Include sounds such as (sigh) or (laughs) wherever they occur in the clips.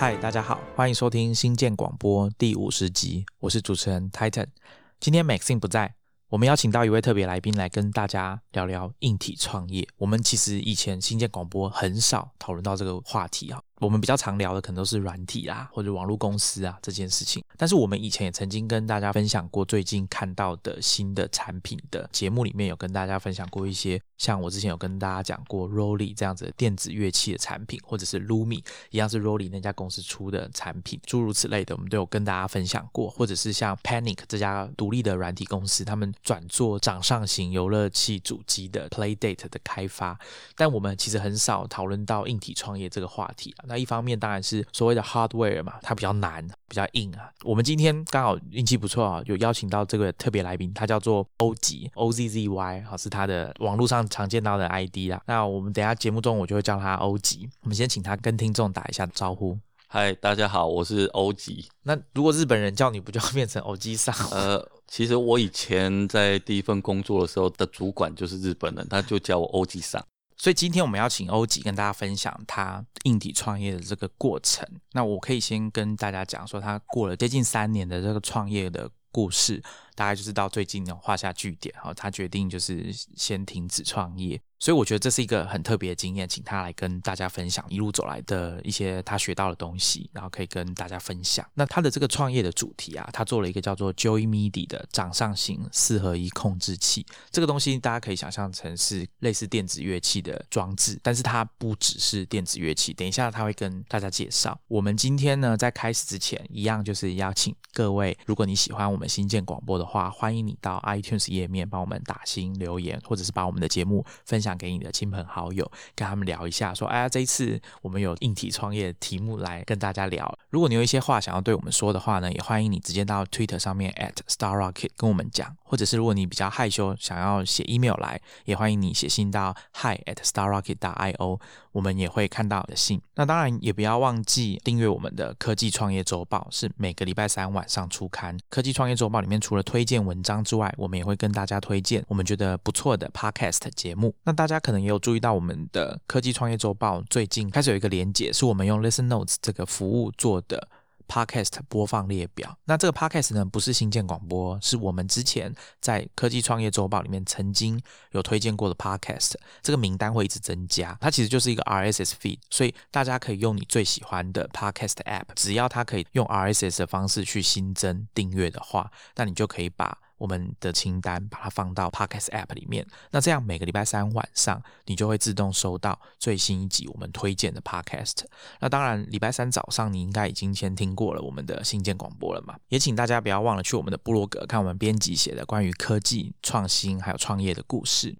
嗨，大家好，欢迎收听新建广播第五十集，我是主持人 Titan。今天 Maxine 不在，我们邀请到一位特别来宾来跟大家聊聊硬体创业。我们其实以前新建广播很少讨论到这个话题啊。我们比较常聊的可能都是软体啊，或者网络公司啊这件事情。但是我们以前也曾经跟大家分享过最近看到的新的产品的节目里面有跟大家分享过一些，像我之前有跟大家讲过 Rolly 这样子的电子乐器的产品，或者是 Lumi 一样是 Rolly 那家公司出的产品，诸如此类的，我们都有跟大家分享过。或者是像 Panic 这家独立的软体公司，他们转做掌上型游乐器主机的 Playdate 的开发。但我们其实很少讨论到硬体创业这个话题啊。那一方面当然是所谓的 hardware 嘛，它比较难，比较硬啊。我们今天刚好运气不错啊，有邀请到这个特别来宾，他叫做欧吉 O Z Z Y，好是他的网络上常见到的 ID 啦。那我们等下节目中我就会叫他欧吉。我们先请他跟听众打一下招呼。嗨，大家好，我是欧吉。那如果日本人叫你不就变成欧吉桑？呃，其实我以前在第一份工作的时候的主管就是日本人，他就叫我欧吉上。所以今天我们要请欧吉跟大家分享他硬体创业的这个过程。那我可以先跟大家讲说，他过了接近三年的这个创业的故事，大概就是到最近呢画下句点，哈，他决定就是先停止创业。所以我觉得这是一个很特别的经验，请他来跟大家分享一路走来的一些他学到的东西，然后可以跟大家分享。那他的这个创业的主题啊，他做了一个叫做 Joy MIDI 的掌上型四合一控制器。这个东西大家可以想象成是类似电子乐器的装置，但是它不只是电子乐器。等一下他会跟大家介绍。我们今天呢，在开始之前，一样就是邀请各位，如果你喜欢我们新建广播的，话欢迎你到 iTunes 页面帮我们打新留言，或者是把我们的节目分享。给你的亲朋好友，跟他们聊一下，说，哎呀，这一次我们有硬体创业题目来跟大家聊。如果你有一些话想要对我们说的话呢，也欢迎你直接到 Twitter 上面 at Star Rocket 跟我们讲，或者是如果你比较害羞，想要写 email 来，也欢迎你写信到 hi at Star Rocket. io 我们也会看到的信。那当然也不要忘记订阅我们的科技创业周报，是每个礼拜三晚上出刊。科技创业周报里面除了推荐文章之外，我们也会跟大家推荐我们觉得不错的 podcast 节目。那大家可能也有注意到，我们的科技创业周报最近开始有一个连结，是我们用 Listen Notes 这个服务做的 Podcast 播放列表。那这个 Podcast 呢，不是新建广播，是我们之前在科技创业周报里面曾经有推荐过的 Podcast。这个名单会一直增加，它其实就是一个 RSS feed，所以大家可以用你最喜欢的 Podcast App，只要它可以用 RSS 的方式去新增订阅的话，那你就可以把。我们的清单把它放到 Podcast App 里面，那这样每个礼拜三晚上你就会自动收到最新一集我们推荐的 Podcast。那当然，礼拜三早上你应该已经先听过了我们的新建广播了嘛？也请大家不要忘了去我们的部落格看我们编辑写的关于科技创新还有创业的故事。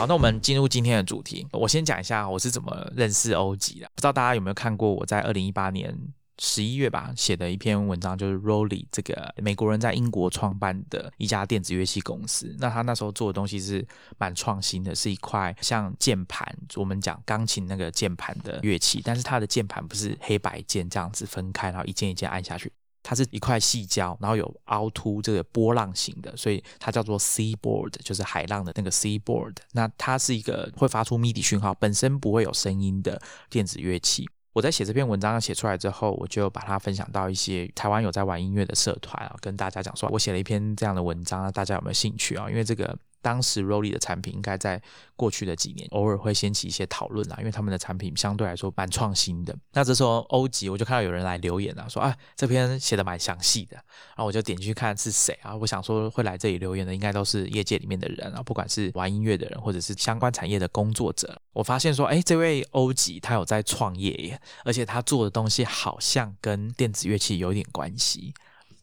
好，那我们进入今天的主题。我先讲一下我是怎么认识欧吉的。不知道大家有没有看过我在二零一八年十一月吧写的一篇文章，就是 Rolly 这个美国人在英国创办的一家电子乐器公司。那他那时候做的东西是蛮创新的，是一块像键盘，我们讲钢琴那个键盘的乐器，但是它的键盘不是黑白键这样子分开，然后一键一键按下去。它是一块细胶，然后有凹凸这个波浪形的，所以它叫做 se board，就是海浪的那个 se board。那它是一个会发出 MIDI 讯号，本身不会有声音的电子乐器。我在写这篇文章写出来之后，我就把它分享到一些台湾有在玩音乐的社团啊，跟大家讲说，我写了一篇这样的文章，大家有没有兴趣啊？因为这个。当时 Rolly 的产品应该在过去的几年偶尔会掀起一些讨论啦，因为他们的产品相对来说蛮创新的。那这时候欧吉我就看到有人来留言啊，说啊这篇写的蛮详细的，然后我就点进去看是谁啊？我想说会来这里留言的应该都是业界里面的人啊，不管是玩音乐的人或者是相关产业的工作者。我发现说，哎，这位欧吉他有在创业耶，而且他做的东西好像跟电子乐器有点关系。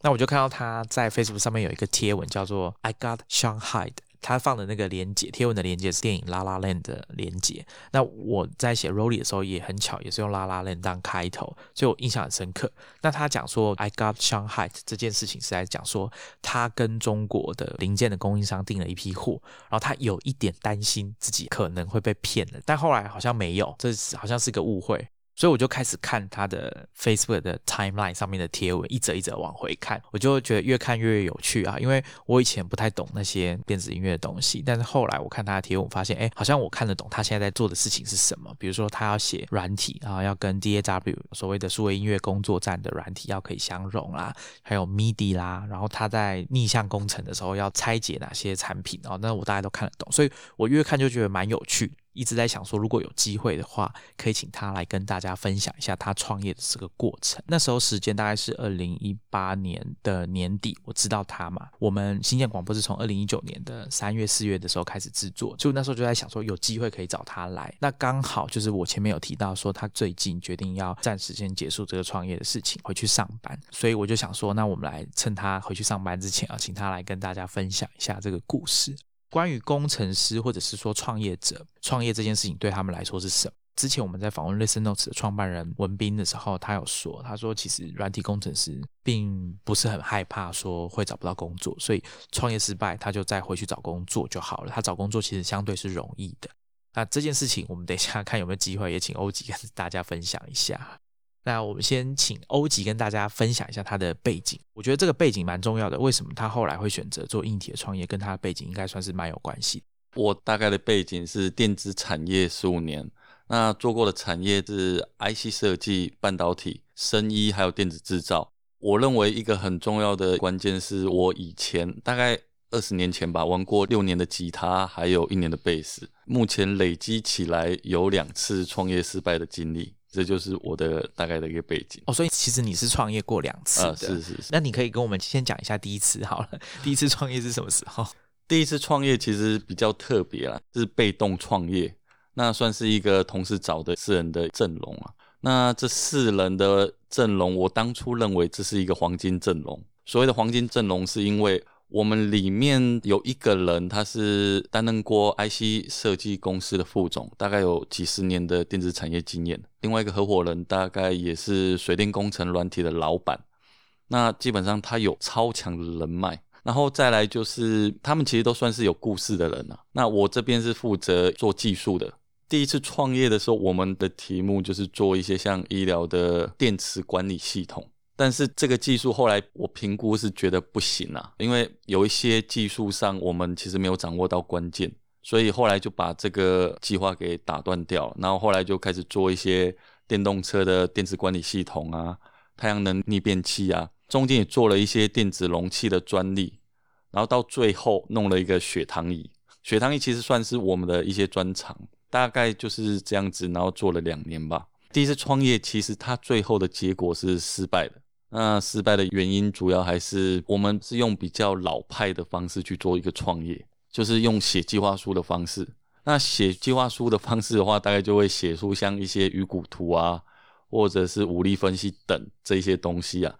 那我就看到他在 Facebook 上面有一个贴文，叫做 I got Shanghai 的。他放的那个连接贴文的连接是电影《拉拉链》的连接。那我在写 Rolly 的时候也很巧，也是用《拉拉链》当开头，所以我印象很深刻。那他讲说 I got Shanghai 这件事情是在讲说他跟中国的零件的供应商订了一批货，然后他有一点担心自己可能会被骗了，但后来好像没有，这好像是个误会。所以我就开始看他的 Facebook 的 timeline 上面的贴文，一则一则往回看，我就觉得越看越有趣啊。因为我以前不太懂那些电子音乐的东西，但是后来我看他的贴文，发现哎，好像我看得懂他现在在做的事情是什么。比如说他要写软体啊，要跟 DAW 所谓的数位音乐工作站的软体要可以相容啦，还有 MIDI 啦，然后他在逆向工程的时候要拆解哪些产品啊，那我大家都看得懂，所以我越看就觉得蛮有趣。一直在想说，如果有机会的话，可以请他来跟大家分享一下他创业的这个过程。那时候时间大概是二零一八年的年底，我知道他嘛。我们新建广播是从二零一九年的三月四月的时候开始制作，就那时候就在想说，有机会可以找他来。那刚好就是我前面有提到说，他最近决定要暂时先结束这个创业的事情，回去上班。所以我就想说，那我们来趁他回去上班之前啊，请他来跟大家分享一下这个故事。关于工程师或者是说创业者创业这件事情对他们来说是什么？之前我们在访问 Listen Notes 的创办人文斌的时候，他有说，他说其实软体工程师并不是很害怕说会找不到工作，所以创业失败他就再回去找工作就好了。他找工作其实相对是容易的。那这件事情我们等一下看有没有机会也请欧吉跟大家分享一下。那我们先请欧吉跟大家分享一下他的背景。我觉得这个背景蛮重要的。为什么他后来会选择做硬体的创业，跟他的背景应该算是蛮有关系。我大概的背景是电子产业十五年，那做过的产业是 IC 设计、半导体、生医还有电子制造。我认为一个很重要的关键是我以前大概二十年前吧，玩过六年的吉他，还有一年的贝斯。目前累积起来有两次创业失败的经历。这就是我的大概的一个背景哦，所以其实你是创业过两次的，是是是。那你可以跟我们先讲一下第一次好了，第一次创业是什么时候？(laughs) 第一次创业其实比较特别啦，是被动创业，那算是一个同事找的四人的阵容啊。那这四人的阵容，我当初认为这是一个黄金阵容。所谓的黄金阵容，是因为。我们里面有一个人，他是担任过 IC 设计公司的副总，大概有几十年的电子产业经验。另外一个合伙人大概也是水电工程软体的老板。那基本上他有超强的人脉。然后再来就是他们其实都算是有故事的人啊。那我这边是负责做技术的。第一次创业的时候，我们的题目就是做一些像医疗的电池管理系统。但是这个技术后来我评估是觉得不行啊，因为有一些技术上我们其实没有掌握到关键，所以后来就把这个计划给打断掉。然后后来就开始做一些电动车的电子管理系统啊、太阳能逆变器啊，中间也做了一些电子容器的专利。然后到最后弄了一个血糖仪，血糖仪其实算是我们的一些专长，大概就是这样子。然后做了两年吧。第一次创业其实它最后的结果是失败的。那失败的原因主要还是我们是用比较老派的方式去做一个创业，就是用写计划书的方式。那写计划书的方式的话，大概就会写出像一些鱼骨图啊，或者是武力分析等这些东西啊。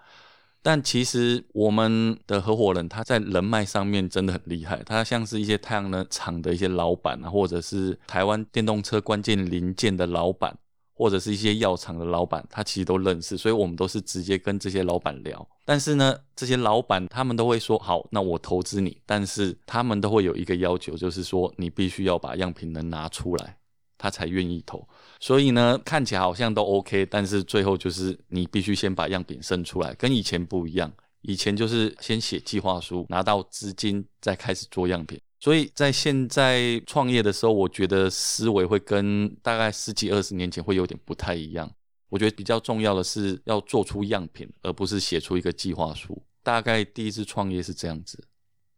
但其实我们的合伙人他在人脉上面真的很厉害，他像是一些太阳能厂的一些老板啊，或者是台湾电动车关键零件的老板。或者是一些药厂的老板，他其实都认识，所以我们都是直接跟这些老板聊。但是呢，这些老板他们都会说好，那我投资你，但是他们都会有一个要求，就是说你必须要把样品能拿出来，他才愿意投。所以呢，看起来好像都 OK，但是最后就是你必须先把样品生出来，跟以前不一样。以前就是先写计划书，拿到资金再开始做样品。所以在现在创业的时候，我觉得思维会跟大概十几二十年前会有点不太一样。我觉得比较重要的是要做出样品，而不是写出一个计划书。大概第一次创业是这样子。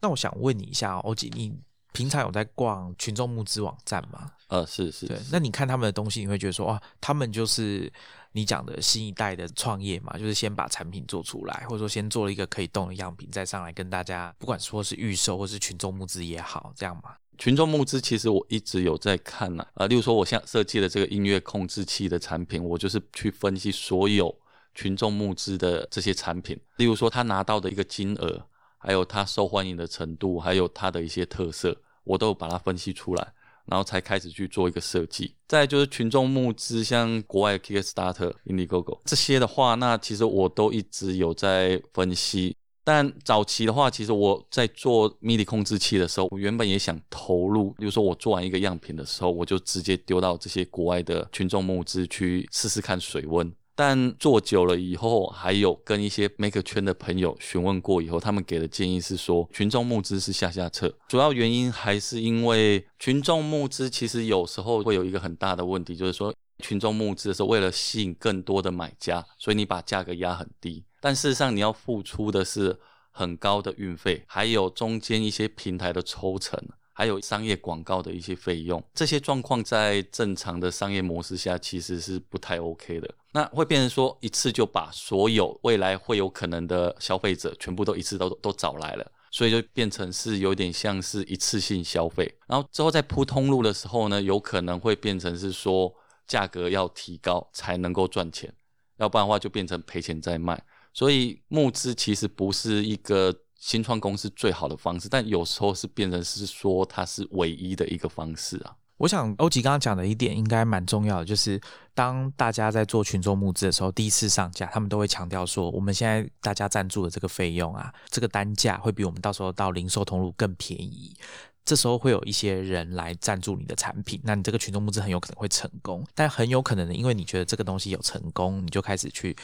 那我想问你一下，欧吉，你平常有在逛群众募资网站吗？呃，是是。对，那你看他们的东西，你会觉得说，哇，他们就是。你讲的新一代的创业嘛，就是先把产品做出来，或者说先做了一个可以动的样品，再上来跟大家，不管说是预售或是群众募资也好，这样嘛。群众募资其实我一直有在看呢，呃，例如说我现在设计的这个音乐控制器的产品，我就是去分析所有群众募资的这些产品，例如说他拿到的一个金额，还有他受欢迎的程度，还有他的一些特色，我都把它分析出来。然后才开始去做一个设计，再就是群众募资，像国外 Kickstarter、Indiegogo 这些的话，那其实我都一直有在分析。但早期的话，其实我在做 MIDI 控制器的时候，我原本也想投入，比如说我做完一个样品的时候，我就直接丢到这些国外的群众募资去试试看水温。但做久了以后，还有跟一些 Maker 圈的朋友询问过以后，他们给的建议是说，群众募资是下下策。主要原因还是因为群众募资其实有时候会有一个很大的问题，就是说群众募资的时候，为了吸引更多的买家，所以你把价格压很低，但事实上你要付出的是很高的运费，还有中间一些平台的抽成。还有商业广告的一些费用，这些状况在正常的商业模式下其实是不太 OK 的。那会变成说一次就把所有未来会有可能的消费者全部都一次都都找来了，所以就变成是有点像是一次性消费。然后之后在铺通路的时候呢，有可能会变成是说价格要提高才能够赚钱，要不然的话就变成赔钱在卖。所以募资其实不是一个。新创公司最好的方式，但有时候是变成是说它是唯一的一个方式啊。我想欧吉刚刚讲的一点应该蛮重要的，就是当大家在做群众募资的时候，第一次上架，他们都会强调说，我们现在大家赞助的这个费用啊，这个单价会比我们到时候到零售通路更便宜。这时候会有一些人来赞助你的产品，那你这个群众募资很有可能会成功，但很有可能呢，因为你觉得这个东西有成功，你就开始去。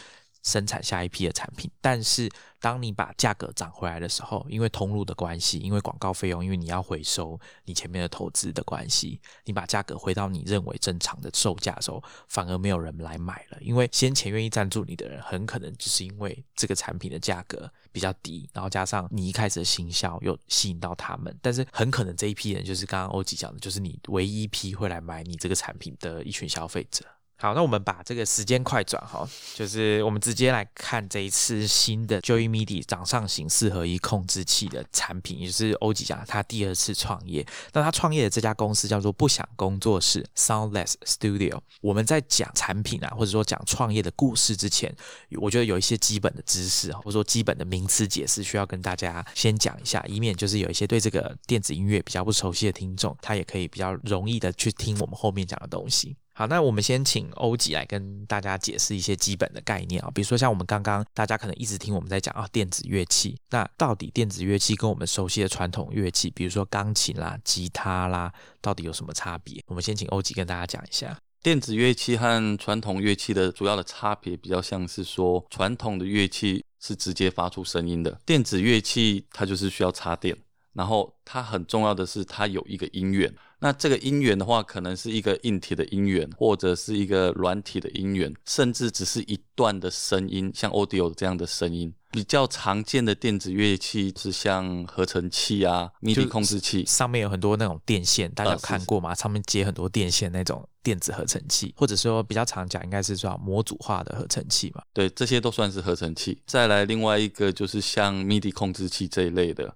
生产下一批的产品，但是当你把价格涨回来的时候，因为通路的关系，因为广告费用，因为你要回收你前面的投资的关系，你把价格回到你认为正常的售价的时候，反而没有人来买了。因为先前愿意赞助你的人，很可能就是因为这个产品的价格比较低，然后加上你一开始的行销又吸引到他们，但是很可能这一批人就是刚刚欧吉讲的，就是你唯一一批会来买你这个产品的一群消费者。好，那我们把这个时间快转哈，就是我们直接来看这一次新的 Joy MIDI 掌上型四合一控制器的产品，也是欧吉讲他第二次创业。那他创业的这家公司叫做不想工作室 （Soundless Studio）。我们在讲产品啊，或者说讲创业的故事之前，我觉得有一些基本的知识或者说基本的名词解释需要跟大家先讲一下，以免就是有一些对这个电子音乐比较不熟悉的听众，他也可以比较容易的去听我们后面讲的东西。好，那我们先请欧吉来跟大家解释一些基本的概念啊，比如说像我们刚刚大家可能一直听我们在讲啊电子乐器，那到底电子乐器跟我们熟悉的传统乐器，比如说钢琴啦、吉他啦，到底有什么差别？我们先请欧吉跟大家讲一下电子乐器和传统乐器的主要的差别，比较像是说传统的乐器是直接发出声音的，电子乐器它就是需要插电，然后它很重要的是它有一个音源。那这个音源的话，可能是一个硬体的音源，或者是一个软体的音源，甚至只是一段的声音，像 audio 这样的声音。比较常见的电子乐器是像合成器啊、MIDI 控制器，上面有很多那种电线，大家有看过吗？上面接很多电线那种电子合成器，或者说比较常讲，应该是说模组化的合成器嘛。对，这些都算是合成器。再来另外一个就是像 MIDI 控制器这一类的。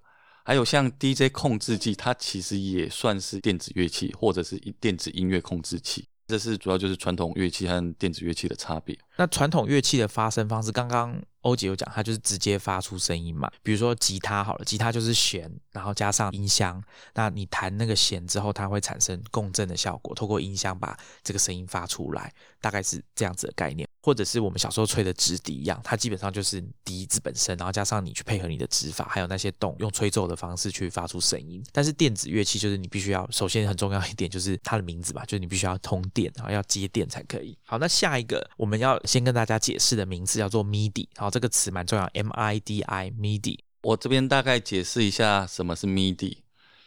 还有像 DJ 控制器，它其实也算是电子乐器，或者是电子音乐控制器。这是主要就是传统乐器和电子乐器的差别。那传统乐器的发声方式，刚刚欧姐有讲，它就是直接发出声音嘛。比如说吉他好了，吉他就是弦，然后加上音箱，那你弹那个弦之后，它会产生共振的效果，透过音箱把这个声音发出来，大概是这样子的概念。或者是我们小时候吹的直笛一样，它基本上就是笛子本身，然后加上你去配合你的指法，还有那些洞，用吹奏的方式去发出声音。但是电子乐器就是你必须要，首先很重要一点就是它的名字吧，就是你必须要通电，然后要接电才可以。好，那下一个我们要先跟大家解释的名字叫做 MIDI，好，这个词蛮重要，M I D I，MIDI。我这边大概解释一下什么是 MIDI。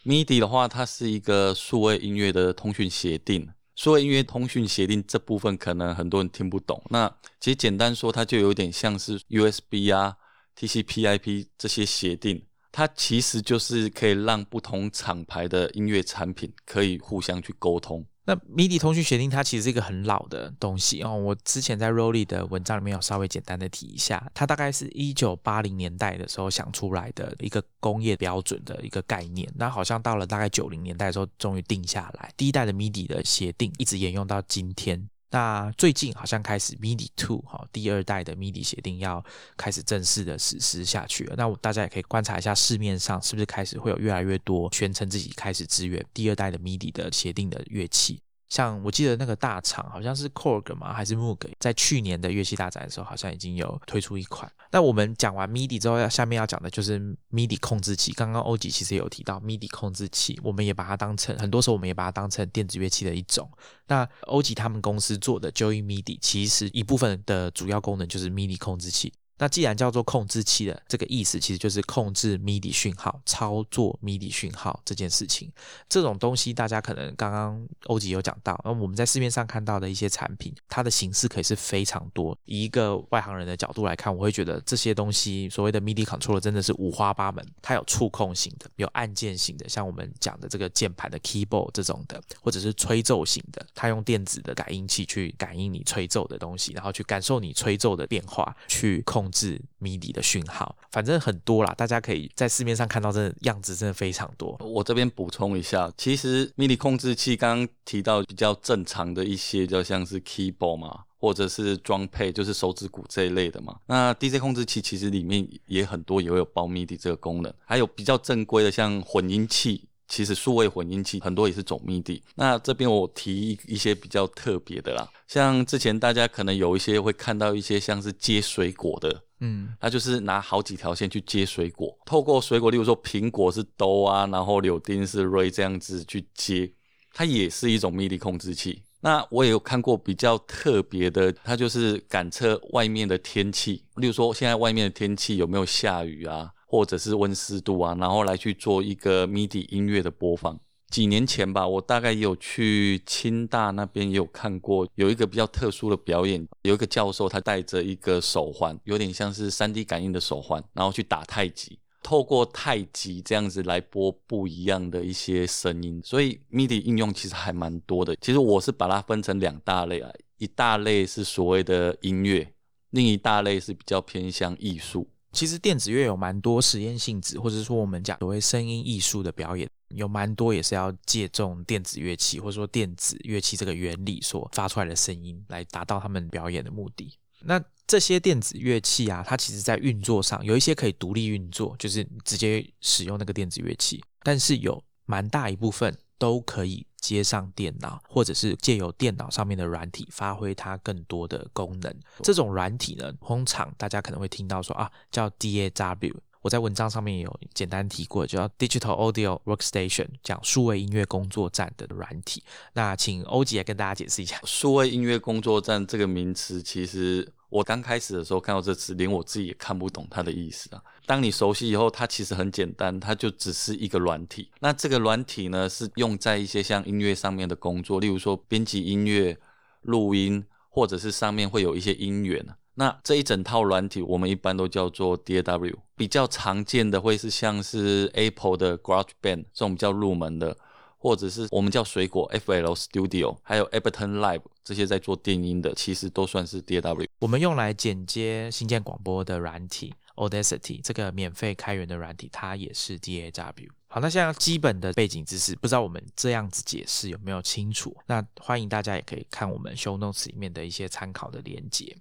MIDI 的话，它是一个数位音乐的通讯协定。说音乐通讯协定这部分可能很多人听不懂，那其实简单说，它就有点像是 USB 啊、TCP/IP 这些协定，它其实就是可以让不同厂牌的音乐产品可以互相去沟通。那 MIDI 通讯协定它其实是一个很老的东西哦，我之前在 Rolly 的文章里面有稍微简单的提一下，它大概是一九八零年代的时候想出来的一个工业标准的一个概念，那好像到了大概九零年代的时候终于定下来，第一代的 MIDI 的协定一直沿用到今天。那最近好像开始 MIDI Two 哈，第二代的 MIDI 协定要开始正式的实施下去了。那我大家也可以观察一下市面上是不是开始会有越来越多宣称自己开始支援第二代的 MIDI 的协定的乐器。像我记得那个大厂好像是 Korg 吗？还是 Moog？在去年的乐器大展的时候，好像已经有推出一款。那我们讲完 MIDI 之后，要下面要讲的就是 MIDI 控制器。刚刚欧吉其实有提到 MIDI 控制器，我们也把它当成很多时候我们也把它当成电子乐器的一种。那欧吉他们公司做的 Joy MIDI，其实一部分的主要功能就是 MIDI 控制器。那既然叫做控制器的这个意思，其实就是控制 MIDI 讯号、操作 MIDI 讯号这件事情。这种东西大家可能刚刚欧吉有讲到，那我们在市面上看到的一些产品，它的形式可以是非常多。以一个外行人的角度来看，我会觉得这些东西所谓的 MIDI controller 真的是五花八门。它有触控型的，有按键型的，像我们讲的这个键盘的 keyboard 这种的，或者是吹奏型的，它用电子的感应器去感应你吹奏的东西，然后去感受你吹奏的变化，去控。控制 MIDI 的讯号，反正很多啦，大家可以在市面上看到，真的样子真的非常多。我这边补充一下，其实 MIDI 控制器刚刚提到比较正常的一些，就像是 keyboard 嘛，或者是装配，就是手指鼓这一类的嘛。那 DJ 控制器其实里面也很多，也会有包 MIDI 这个功能，还有比较正规的，像混音器。其实数位混音器很多也是走 MIDI。那这边我提一些比较特别的啦，像之前大家可能有一些会看到一些像是接水果的，嗯，它就是拿好几条线去接水果，透过水果，例如说苹果是兜啊，然后柳丁是瑞这样子去接，它也是一种 MIDI 控制器。那我也有看过比较特别的，它就是感测外面的天气，例如说现在外面的天气有没有下雨啊？或者是温湿度啊，然后来去做一个 MIDI 音乐的播放。几年前吧，我大概有去清大那边也有看过，有一个比较特殊的表演，有一个教授他戴着一个手环，有点像是 3D 感应的手环，然后去打太极，透过太极这样子来播不一样的一些声音。所以 MIDI 应用其实还蛮多的。其实我是把它分成两大类啊，一大类是所谓的音乐，另一大类是比较偏向艺术。其实电子乐有蛮多实验性质，或者说我们讲所谓声音艺术的表演，有蛮多也是要借重电子乐器，或者说电子乐器这个原理所发出来的声音，来达到他们表演的目的。那这些电子乐器啊，它其实在运作上有一些可以独立运作，就是直接使用那个电子乐器，但是有蛮大一部分都可以。接上电脑，或者是借由电脑上面的软体发挥它更多的功能。这种软体呢，通常大家可能会听到说啊，叫 DAW。我在文章上面也有简单提过，叫 Digital Audio Workstation，讲数位音乐工作站的软体。那请欧吉来跟大家解释一下，数位音乐工作站这个名词，其实我刚开始的时候看到这词，连我自己也看不懂它的意思啊。当你熟悉以后，它其实很简单，它就只是一个软体。那这个软体呢，是用在一些像音乐上面的工作，例如说编辑音乐、录音，或者是上面会有一些音源。那这一整套软体，我们一般都叫做 DAW。比较常见的会是像是 Apple 的 GarageBand 这种比较入门的，或者是我们叫水果 FL Studio，还有 Ableton Live 这些在做电音的，其实都算是 DAW。我们用来剪接新建广播的软体。Audacity 这个免费开源的软体，它也是 DAW。好，那现在基本的背景知识，不知道我们这样子解释有没有清楚？那欢迎大家也可以看我们 Show Notes 里面的一些参考的连接。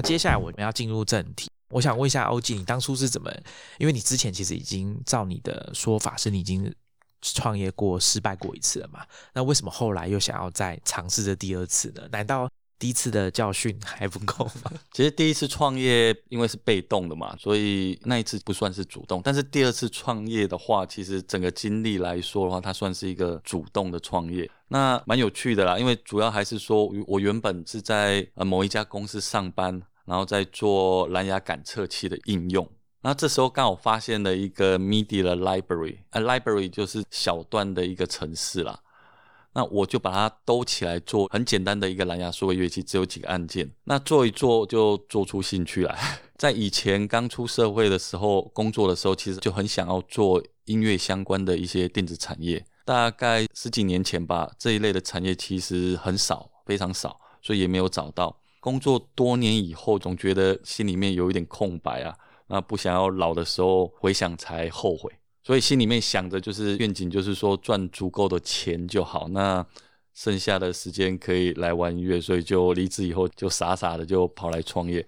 那接下来我们要进入正题，我想问一下欧吉，你当初是怎么？因为你之前其实已经照你的说法，是你已经。创业过失败过一次了嘛？那为什么后来又想要再尝试这第二次呢？难道第一次的教训还不够吗？(laughs) 其实第一次创业因为是被动的嘛，所以那一次不算是主动。但是第二次创业的话，其实整个经历来说的话，它算是一个主动的创业。那蛮有趣的啦，因为主要还是说我原本是在呃某一家公司上班，然后在做蓝牙感测器的应用。那这时候刚好发现了一个 MIDI 的 library，啊，library 就是小段的一个程式啦。那我就把它兜起来做很简单的一个蓝牙数位乐器，只有几个按键。那做一做就做出兴趣来。(laughs) 在以前刚出社会的时候，工作的时候，其实就很想要做音乐相关的一些电子产业。大概十几年前吧，这一类的产业其实很少，非常少，所以也没有找到。工作多年以后，总觉得心里面有一点空白啊。那不想要老的时候回想才后悔，所以心里面想着就是愿景，就是说赚足够的钱就好。那剩下的时间可以来玩音乐，所以就离职以后就傻傻的就跑来创业。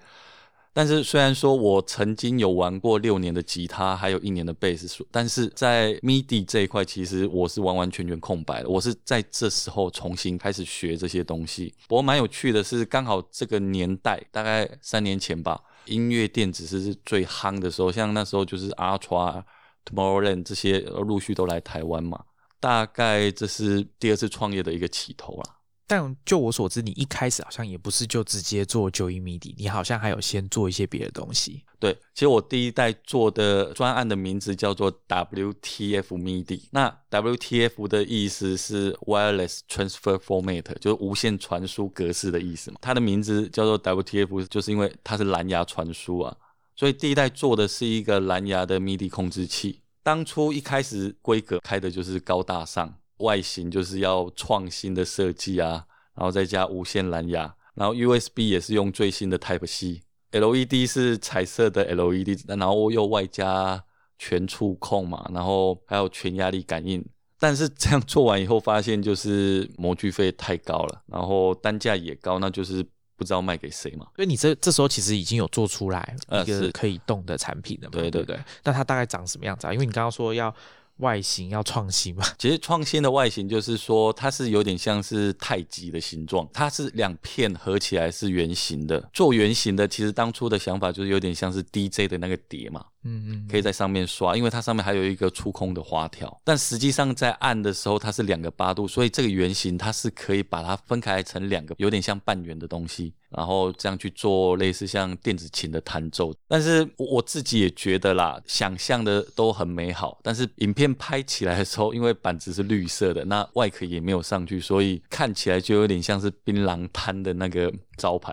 但是虽然说我曾经有玩过六年的吉他，还有一年的贝斯，但是在 MIDI 这一块，其实我是完完全全空白的。我是在这时候重新开始学这些东西。不过蛮有趣的是，刚好这个年代，大概三年前吧，音乐电子是最夯的时候，像那时候就是 Ultra、Tomorrowland 这些陆续都来台湾嘛，大概这是第二次创业的一个起头啦。但就我所知，你一开始好像也不是就直接做九音 MIDI，你好像还有先做一些别的东西。对，其实我第一代做的专案的名字叫做 WTF MIDI。那 WTF 的意思是 Wireless Transfer Format，就是无线传输格式的意思嘛。它的名字叫做 WTF，就是因为它是蓝牙传输啊。所以第一代做的是一个蓝牙的 MIDI 控制器。当初一开始规格开的就是高大上。外形就是要创新的设计啊，然后再加无线蓝牙，然后 USB 也是用最新的 Type C，LED 是彩色的 LED，然后又外加全触控嘛，然后还有全压力感应。但是这样做完以后，发现就是模具费太高了，然后单价也高，那就是不知道卖给谁嘛。所以你这这时候其实已经有做出来一个可以动的产品了嘛？对对对。那它大概长什么样子啊？因为你刚刚说要。外形要创新嘛？(laughs) 其实创新的外形就是说，它是有点像是太极的形状，它是两片合起来是圆形的。做圆形的，其实当初的想法就是有点像是 DJ 的那个碟嘛。嗯嗯，可以在上面刷，因为它上面还有一个触控的滑条。但实际上在按的时候，它是两个八度，所以这个圆形它是可以把它分开成两个，有点像半圆的东西，然后这样去做类似像电子琴的弹奏。但是我自己也觉得啦，想象的都很美好，但是影片拍起来的时候，因为板子是绿色的，那外壳也没有上去，所以看起来就有点像是槟榔摊的那个招牌。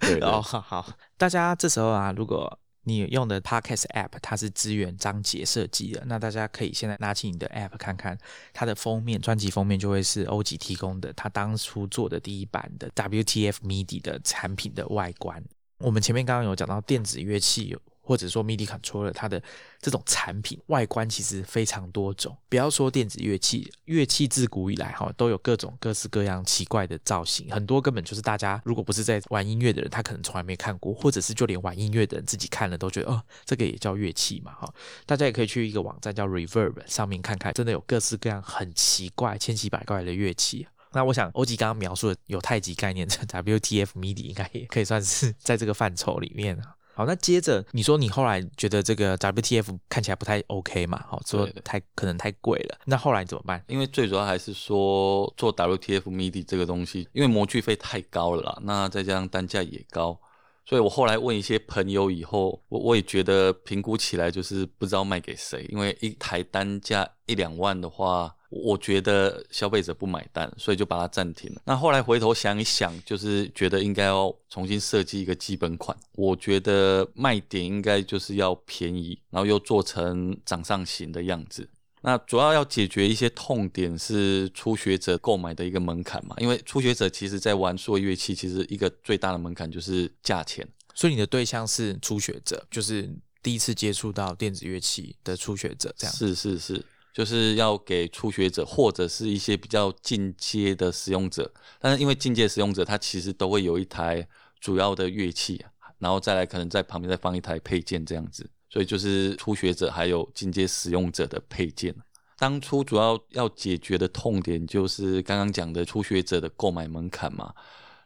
对哦，好，大家这时候啊，如果你用的 Podcast App，它是支援章节设计的。那大家可以现在拿起你的 App 看看，它的封面，专辑封面就会是欧吉提供的，他当初做的第一版的 WTF MIDI 的产品的外观。我们前面刚刚有讲到电子乐器。或者说 MIDI controller 它的这种产品外观其实非常多种，不要说电子乐器，乐器自古以来哈都有各种各式各样奇怪的造型，很多根本就是大家如果不是在玩音乐的人，他可能从来没看过，或者是就连玩音乐的人自己看了都觉得哦，这个也叫乐器嘛哈。大家也可以去一个网站叫 Reverb 上面看看，真的有各式各样很奇怪、千奇百怪的乐器。那我想欧吉刚刚描述的有太极概念的 (laughs) WTF MIDI 应该也可以算是在这个范畴里面啊。好，那接着你说你后来觉得这个 WTF 看起来不太 OK 嘛？好，说太可能太贵了。那后来怎么办？因为最主要还是说做 WTF MIDI 这个东西，因为模具费太高了啦，那再加上单价也高，所以我后来问一些朋友以后，我我也觉得评估起来就是不知道卖给谁，因为一台单价一两万的话。我觉得消费者不买单，所以就把它暂停了。那后来回头想一想，就是觉得应该要重新设计一个基本款。我觉得卖点应该就是要便宜，然后又做成掌上型的样子。那主要要解决一些痛点是初学者购买的一个门槛嘛？因为初学者其实在玩数乐器，其实一个最大的门槛就是价钱。所以你的对象是初学者，就是第一次接触到电子乐器的初学者，这样是是是。就是要给初学者或者是一些比较进阶的使用者，但是因为进阶使用者他其实都会有一台主要的乐器，然后再来可能在旁边再放一台配件这样子，所以就是初学者还有进阶使用者的配件。当初主要要解决的痛点就是刚刚讲的初学者的购买门槛嘛，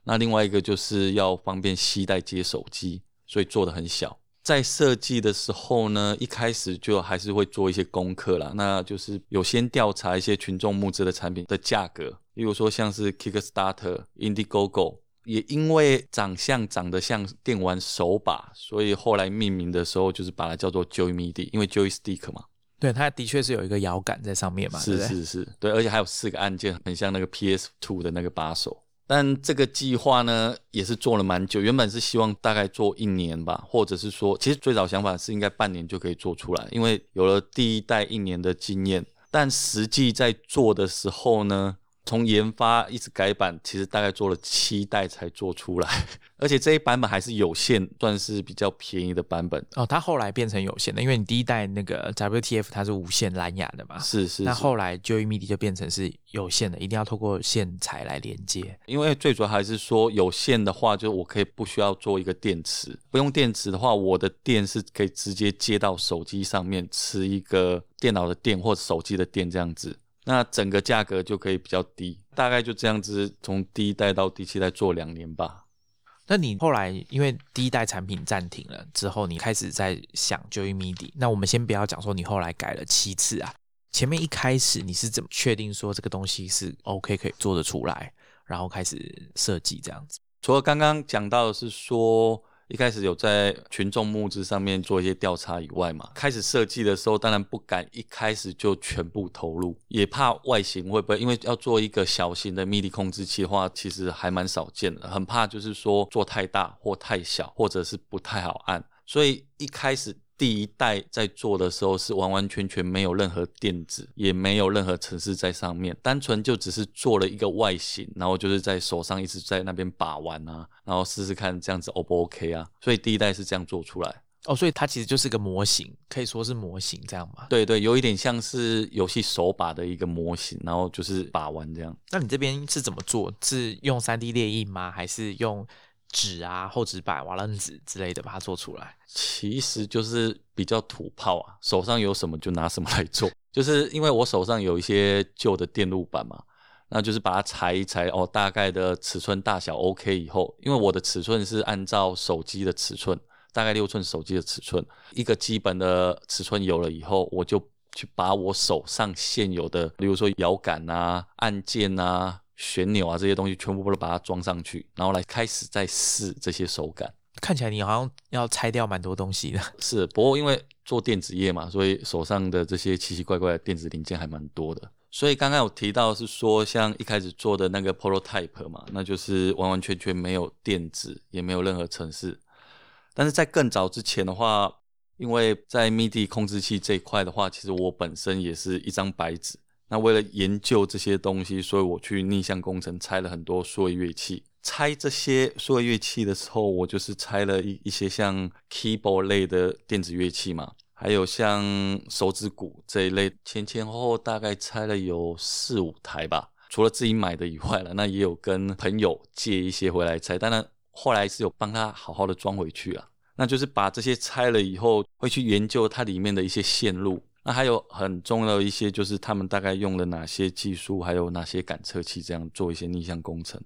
那另外一个就是要方便携带接手机，所以做的很小。在设计的时候呢，一开始就还是会做一些功课啦，那就是有先调查一些群众募资的产品的价格，例如说像是 Kickstarter、Indiegogo，也因为长相长得像电玩手把，所以后来命名的时候就是把它叫做 Joy MIDI，因为 Joystick 嘛。对，它的确是有一个摇杆在上面嘛。是是是，对，而且还有四个按键，很像那个 PS Two 的那个把手。但这个计划呢，也是做了蛮久。原本是希望大概做一年吧，或者是说，其实最早想法是应该半年就可以做出来，因为有了第一代一年的经验。但实际在做的时候呢，从研发一直改版，其实大概做了七代才做出来，(laughs) 而且这一版本还是有线，算是比较便宜的版本。哦，它后来变成有线的，因为你第一代那个 WTF 它是无线蓝牙的嘛，是是。那后来 Joy MIDI 就变成是有线的，一定要透过线材来连接。因为最主要还是说有线的话，就我可以不需要做一个电池，不用电池的话，我的电是可以直接接到手机上面，吃一个电脑的电或者手机的电这样子。那整个价格就可以比较低，大概就这样子，从第一代到第七代做两年吧。那你后来因为第一代产品暂停了之后，你开始在想 Joy MIDI。那我们先不要讲说你后来改了七次啊，前面一开始你是怎么确定说这个东西是 OK 可以做得出来，然后开始设计这样子？除了刚刚讲到的是说。一开始有在群众募资上面做一些调查以外嘛，开始设计的时候，当然不敢一开始就全部投入，也怕外形会不会，因为要做一个小型的密闭控制器的话，其实还蛮少见的，很怕就是说做太大或太小，或者是不太好按，所以一开始。第一代在做的时候是完完全全没有任何电子，也没有任何程式在上面，单纯就只是做了一个外形，然后就是在手上一直在那边把玩啊，然后试试看这样子 O 不 OK 啊？所以第一代是这样做出来哦，所以它其实就是个模型，可以说是模型这样吗？对对，有一点像是游戏手把的一个模型，然后就是把玩这样。那你这边是怎么做？是用三 D 列印吗？还是用？纸啊，厚纸板、瓦楞纸之类的，把它做出来，其实就是比较土炮啊。手上有什么就拿什么来做，(laughs) 就是因为我手上有一些旧的电路板嘛，那就是把它裁一裁哦，大概的尺寸大小 OK 以后，因为我的尺寸是按照手机的尺寸，大概六寸手机的尺寸，一个基本的尺寸有了以后，我就去把我手上现有的，比如说摇杆啊、按键啊。旋钮啊，这些东西全部都把它装上去，然后来开始再试这些手感。看起来你好像要拆掉蛮多东西的。是，不过因为做电子业嘛，所以手上的这些奇奇怪怪的电子零件还蛮多的。所以刚刚有提到是说，像一开始做的那个 prototype 嘛，那就是完完全全没有电子，也没有任何程式。但是在更早之前的话，因为在 MIDI 控制器这一块的话，其实我本身也是一张白纸。那为了研究这些东西，所以我去逆向工程拆了很多数位乐器。拆这些数位乐器的时候，我就是拆了一一些像 keyboard 类的电子乐器嘛，还有像手指鼓这一类，前前后后大概拆了有四五台吧。除了自己买的以外了，那也有跟朋友借一些回来拆。当然后来是有帮他好好的装回去啊。那就是把这些拆了以后，会去研究它里面的一些线路。那还有很重要的一些，就是他们大概用了哪些技术，还有哪些感测器，这样做一些逆向工程。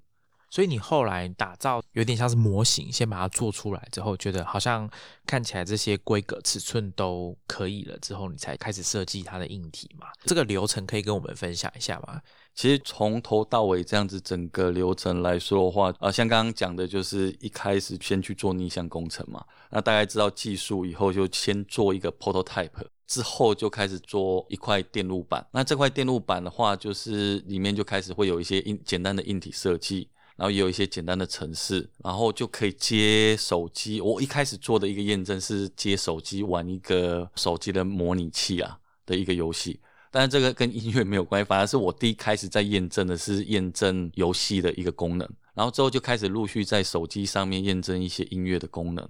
所以你后来打造有点像是模型，先把它做出来之后，觉得好像看起来这些规格、尺寸都可以了之后，你才开始设计它的硬体嘛？这个流程可以跟我们分享一下吗？其实从头到尾这样子整个流程来说的话，呃，像刚刚讲的，就是一开始先去做逆向工程嘛。那大概知道技术以后，就先做一个 prototype。之后就开始做一块电路板，那这块电路板的话，就是里面就开始会有一些硬简单的硬体设计，然后也有一些简单的程式，然后就可以接手机。我一开始做的一个验证是接手机玩一个手机的模拟器啊的一个游戏，但是这个跟音乐没有关系，反而是我第一开始在验证的是验证游戏的一个功能，然后之后就开始陆续在手机上面验证一些音乐的功能。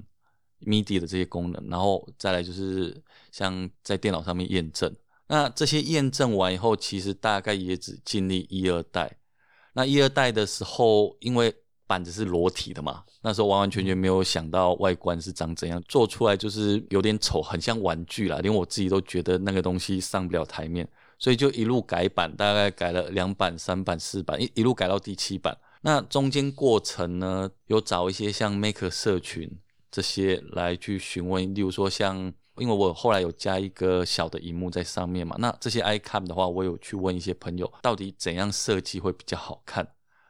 MIDI 的这些功能，然后再来就是像在电脑上面验证。那这些验证完以后，其实大概也只经历一二代。那一二代的时候，因为板子是裸体的嘛，那时候完完全全没有想到外观是长怎样，做出来就是有点丑，很像玩具啦，连我自己都觉得那个东西上不了台面，所以就一路改版，大概改了两版、三版、四版，一一路改到第七版。那中间过程呢，有找一些像 Maker 社群。这些来去询问，例如说像，因为我后来有加一个小的荧幕在上面嘛，那这些 icon 的话，我有去问一些朋友，到底怎样设计会比较好看？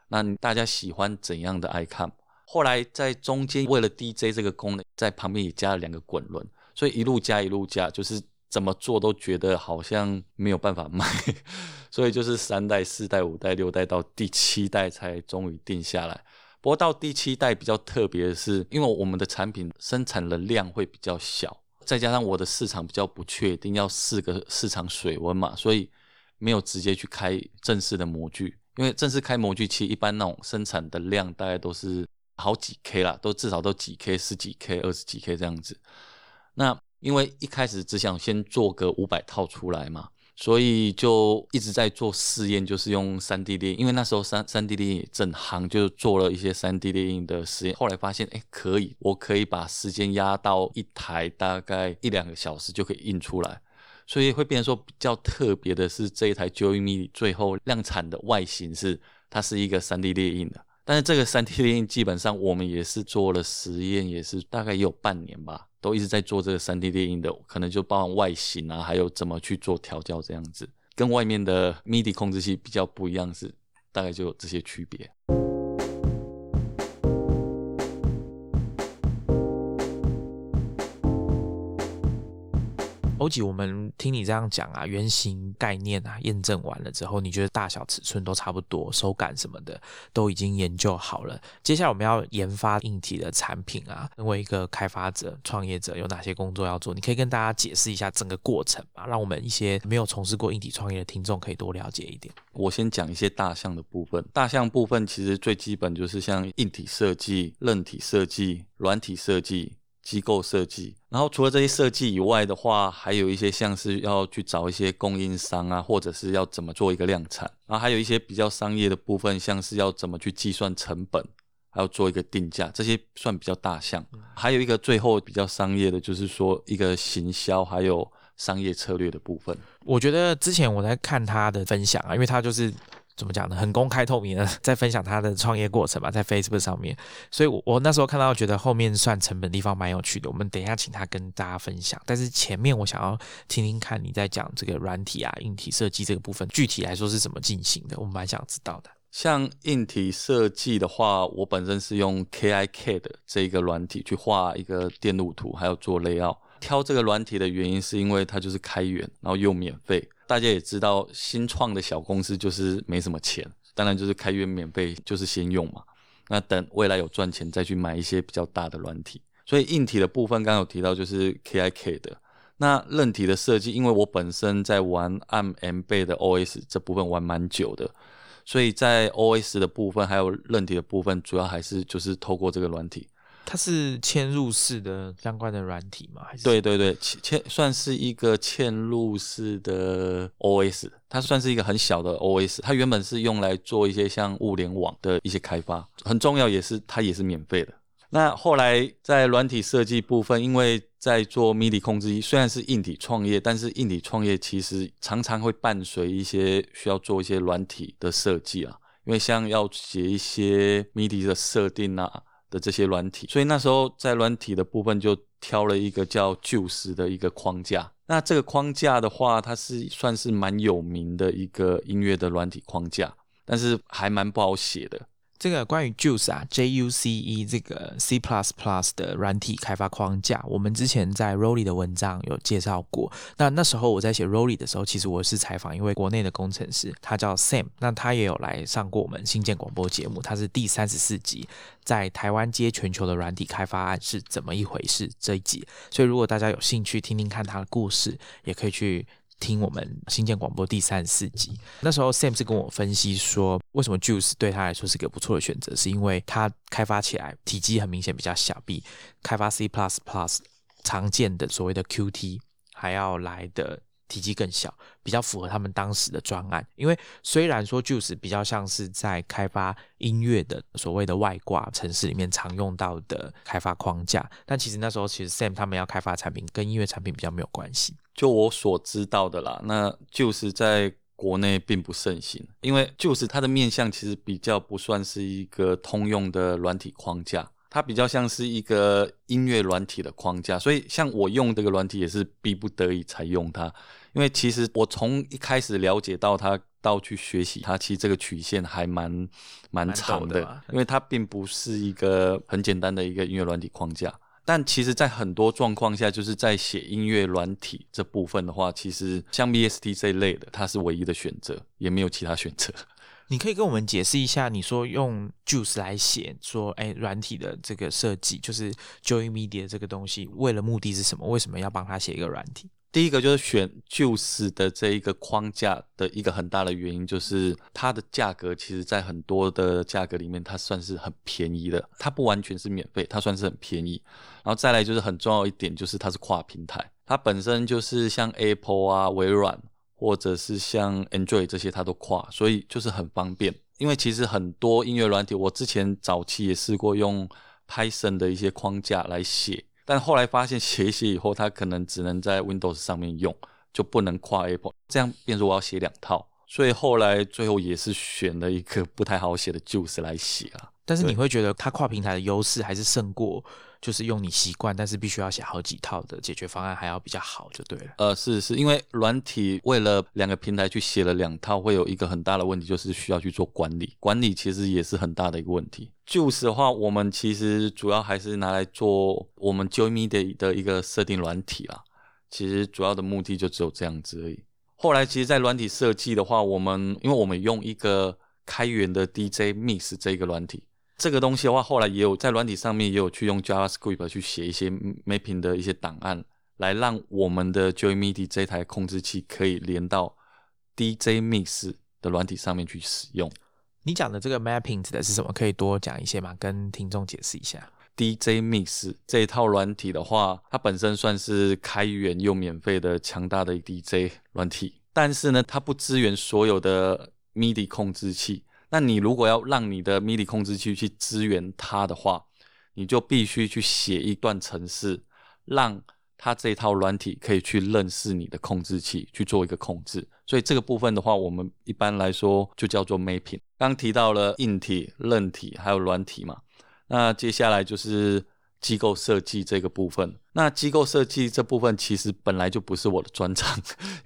那大家喜欢怎样的 icon？后来在中间为了 DJ 这个功能，在旁边也加了两个滚轮，所以一路加一路加，就是怎么做都觉得好像没有办法卖，(laughs) 所以就是三代、四代、五代、六代到第七代才终于定下来。不过到第七代比较特别的是，因为我们的产品生产的量会比较小，再加上我的市场比较不确定，要试个市场水温嘛，所以没有直接去开正式的模具，因为正式开模具其实，一般那种生产的量大概都是好几 K 啦，都至少都几 K、十几 K、二十几 K 这样子。那因为一开始只想先做个五百套出来嘛，所以就一直在做试验，就是用三 D 列印。因为那时候三三 D 列印也正行，就做了一些三 D 列印的实验。后来发现，哎，可以，我可以把时间压到一台大概一两个小时就可以印出来。所以会变成说比较特别的是，这一台 Joyme 最后量产的外形是它是一个三 D 列印的。但是这个三 D 列印基本上我们也是做了实验，也是大概也有半年吧，都一直在做这个三 D 电影的，可能就包含外形啊，还有怎么去做调教这样子，跟外面的 MIDI 控制器比较不一样，是大概就有这些区别。欧吉，我们听你这样讲啊，原型概念啊，验证完了之后，你觉得大小尺寸都差不多，手感什么的都已经研究好了。接下来我们要研发硬体的产品啊，作为一个开发者、创业者，有哪些工作要做？你可以跟大家解释一下整个过程吧，让我们一些没有从事过硬体创业的听众可以多了解一点。我先讲一些大项的部分。大项部分其实最基本就是像硬体设计、韧体设计、软体设计。机构设计，然后除了这些设计以外的话，还有一些像是要去找一些供应商啊，或者是要怎么做一个量产，然后还有一些比较商业的部分，像是要怎么去计算成本，还要做一个定价，这些算比较大项。还有一个最后比较商业的，就是说一个行销还有商业策略的部分。我觉得之前我在看他的分享啊，因为他就是。怎么讲呢？很公开透明的在分享他的创业过程吧，在 Facebook 上面。所以，我我那时候看到，觉得后面算成本地方蛮有趣的。我们等一下请他跟大家分享。但是前面我想要听听看你在讲这个软体啊、硬体设计这个部分，具体来说是怎么进行的？我们蛮想知道的。像硬体设计的话，我本身是用 KiK 的这一个软体去画一个电路图，还有做 layout。挑这个软体的原因是因为它就是开源，然后又免费。大家也知道，新创的小公司就是没什么钱，当然就是开源免费，就是先用嘛。那等未来有赚钱再去买一些比较大的软体。所以硬体的部分刚刚有提到就是 KiK 的。那韧体的设计，因为我本身在玩 M M 贝的 OS 这部分玩蛮久的，所以在 OS 的部分还有韧体的部分，主要还是就是透过这个软体。它是嵌入式的相关的软体吗？还是对对对，嵌算是一个嵌入式的 OS，它算是一个很小的 OS。它原本是用来做一些像物联网的一些开发，很重要，也是它也是免费的。那后来在软体设计部分，因为在做 MIDI 控制器，虽然是硬体创业，但是硬体创业其实常常会伴随一些需要做一些软体的设计啊，因为像要写一些 MIDI 的设定啊。的这些软体，所以那时候在软体的部分就挑了一个叫旧时的一个框架。那这个框架的话，它是算是蛮有名的一个音乐的软体框架，但是还蛮不好写的。这个关于 Juice 啊，J U C E 这个 C plus plus 的软体开发框架，我们之前在 Rolly 的文章有介绍过。那那时候我在写 Rolly 的时候，其实我是采访一位国内的工程师，他叫 Sam，那他也有来上过我们新建广播节目，他是第三十四集，在台湾接全球的软体开发案是怎么一回事这一集。所以如果大家有兴趣听听看他的故事，也可以去。听我们新建广播第三十四集，那时候 Sam 是跟我分析说，为什么 Juice 对他来说是个不错的选择，是因为它开发起来体积很明显比较小，比开发 C plus plus 常见的所谓的 Qt 还要来的。体积更小，比较符合他们当时的专案。因为虽然说 Juice 比较像是在开发音乐的所谓的外挂城市里面常用到的开发框架，但其实那时候其实 Sam 他们要开发产品跟音乐产品比较没有关系。就我所知道的啦，那 Juice 在国内并不盛行，因为 Juice 它的面向其实比较不算是一个通用的软体框架。它比较像是一个音乐软体的框架，所以像我用这个软体也是逼不得已才用它。因为其实我从一开始了解到它到去学习它，其实这个曲线还蛮蛮长的，因为它并不是一个很简单的一个音乐软体框架。但其实，在很多状况下，就是在写音乐软体这部分的话，其实像 BST 这一类的，它是唯一的选择，也没有其他选择。你可以跟我们解释一下，你说用 Juice 来写，说哎，软体的这个设计就是 Joy Media 这个东西，为了目的是什么？为什么要帮他写一个软体？第一个就是选 Juice 的这一个框架的一个很大的原因，就是它的价格其实在很多的价格里面，它算是很便宜的。它不完全是免费，它算是很便宜。然后再来就是很重要一点，就是它是跨平台，它本身就是像 Apple 啊、微软或者是像 Android 这些，它都跨，所以就是很方便。因为其实很多音乐软体，我之前早期也试过用 Python 的一些框架来写。但后来发现写一写以后，它可能只能在 Windows 上面用，就不能跨 Apple，这样变成我要写两套，所以后来最后也是选了一个不太好写的 Juice 来写啊。但是你会觉得它跨平台的优势还是胜过？就是用你习惯，但是必须要写好几套的解决方案，还要比较好，就对了。呃，是是，因为软体为了两个平台去写了两套，会有一个很大的问题，就是需要去做管理。管理其实也是很大的一个问题。就是的话，我们其实主要还是拿来做我们 Joy Media 的一个设定软体啦。其实主要的目的就只有这样子而已。后来其实，在软体设计的话，我们因为我们用一个开源的 DJ Mix 这个软体。这个东西的话，后来也有在软体上面也有去用 JavaScript 去写一些 Mapping 的一些档案，来让我们的 Joy MIDI 这台控制器可以连到 DJ Mix 的软体上面去使用。你讲的这个 Mapping 指的是什么？可以多讲一些吗？跟听众解释一下。DJ Mix 这一套软体的话，它本身算是开源又免费的强大的 DJ 软体，但是呢，它不支援所有的 MIDI 控制器。那你如果要让你的 MIDI 控制器去支援它的话，你就必须去写一段程式，让它这套软体可以去认识你的控制器，去做一个控制。所以这个部分的话，我们一般来说就叫做 Mapping。刚提到了硬体、韧体还有软体嘛，那接下来就是机构设计这个部分。那机构设计这部分其实本来就不是我的专长，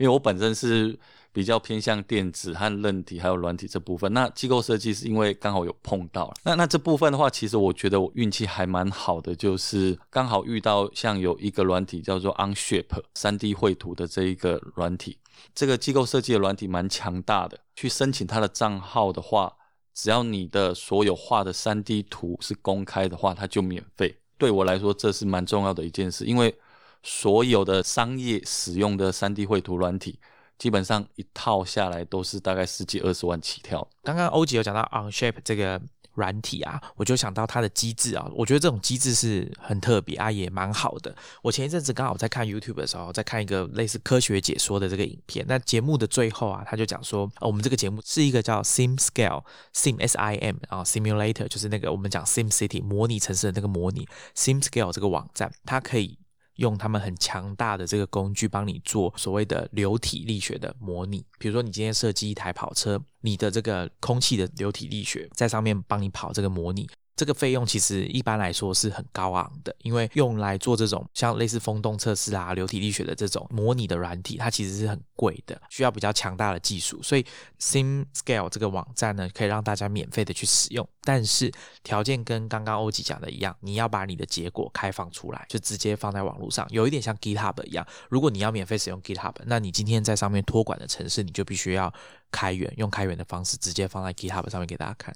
因为我本身是。比较偏向电子和韧体还有软体这部分，那机构设计是因为刚好有碰到。那那这部分的话，其实我觉得我运气还蛮好的，就是刚好遇到像有一个软体叫做 Onshape 三 D 绘图的这一个软体，这个机构设计的软体蛮强大的。去申请它的账号的话，只要你的所有画的三 D 图是公开的话，它就免费。对我来说，这是蛮重要的一件事，因为所有的商业使用的三 D 绘图软体。基本上一套下来都是大概十几二十万起跳。刚刚欧吉有讲到 Onshape 这个软体啊，我就想到它的机制啊，我觉得这种机制是很特别啊，也蛮好的。我前一阵子刚好在看 YouTube 的时候，在看一个类似科学解说的这个影片。那节目的最后啊，他就讲说，我们这个节目是一个叫 Sim Scale Sim S I M 啊 Simulator，就是那个我们讲 Sim City 模拟城市的那个模拟 Sim Scale 这个网站，它可以。用他们很强大的这个工具帮你做所谓的流体力学的模拟，比如说你今天设计一台跑车，你的这个空气的流体力学在上面帮你跑这个模拟。这个费用其实一般来说是很高昂的，因为用来做这种像类似风洞测试啊、流体力学的这种模拟的软体，它其实是很贵的，需要比较强大的技术。所以 Sim Scale 这个网站呢，可以让大家免费的去使用，但是条件跟刚刚欧吉讲的一样，你要把你的结果开放出来，就直接放在网络上，有一点像 GitHub 一样。如果你要免费使用 GitHub，那你今天在上面托管的城市，你就必须要开源，用开源的方式直接放在 GitHub 上面给大家看。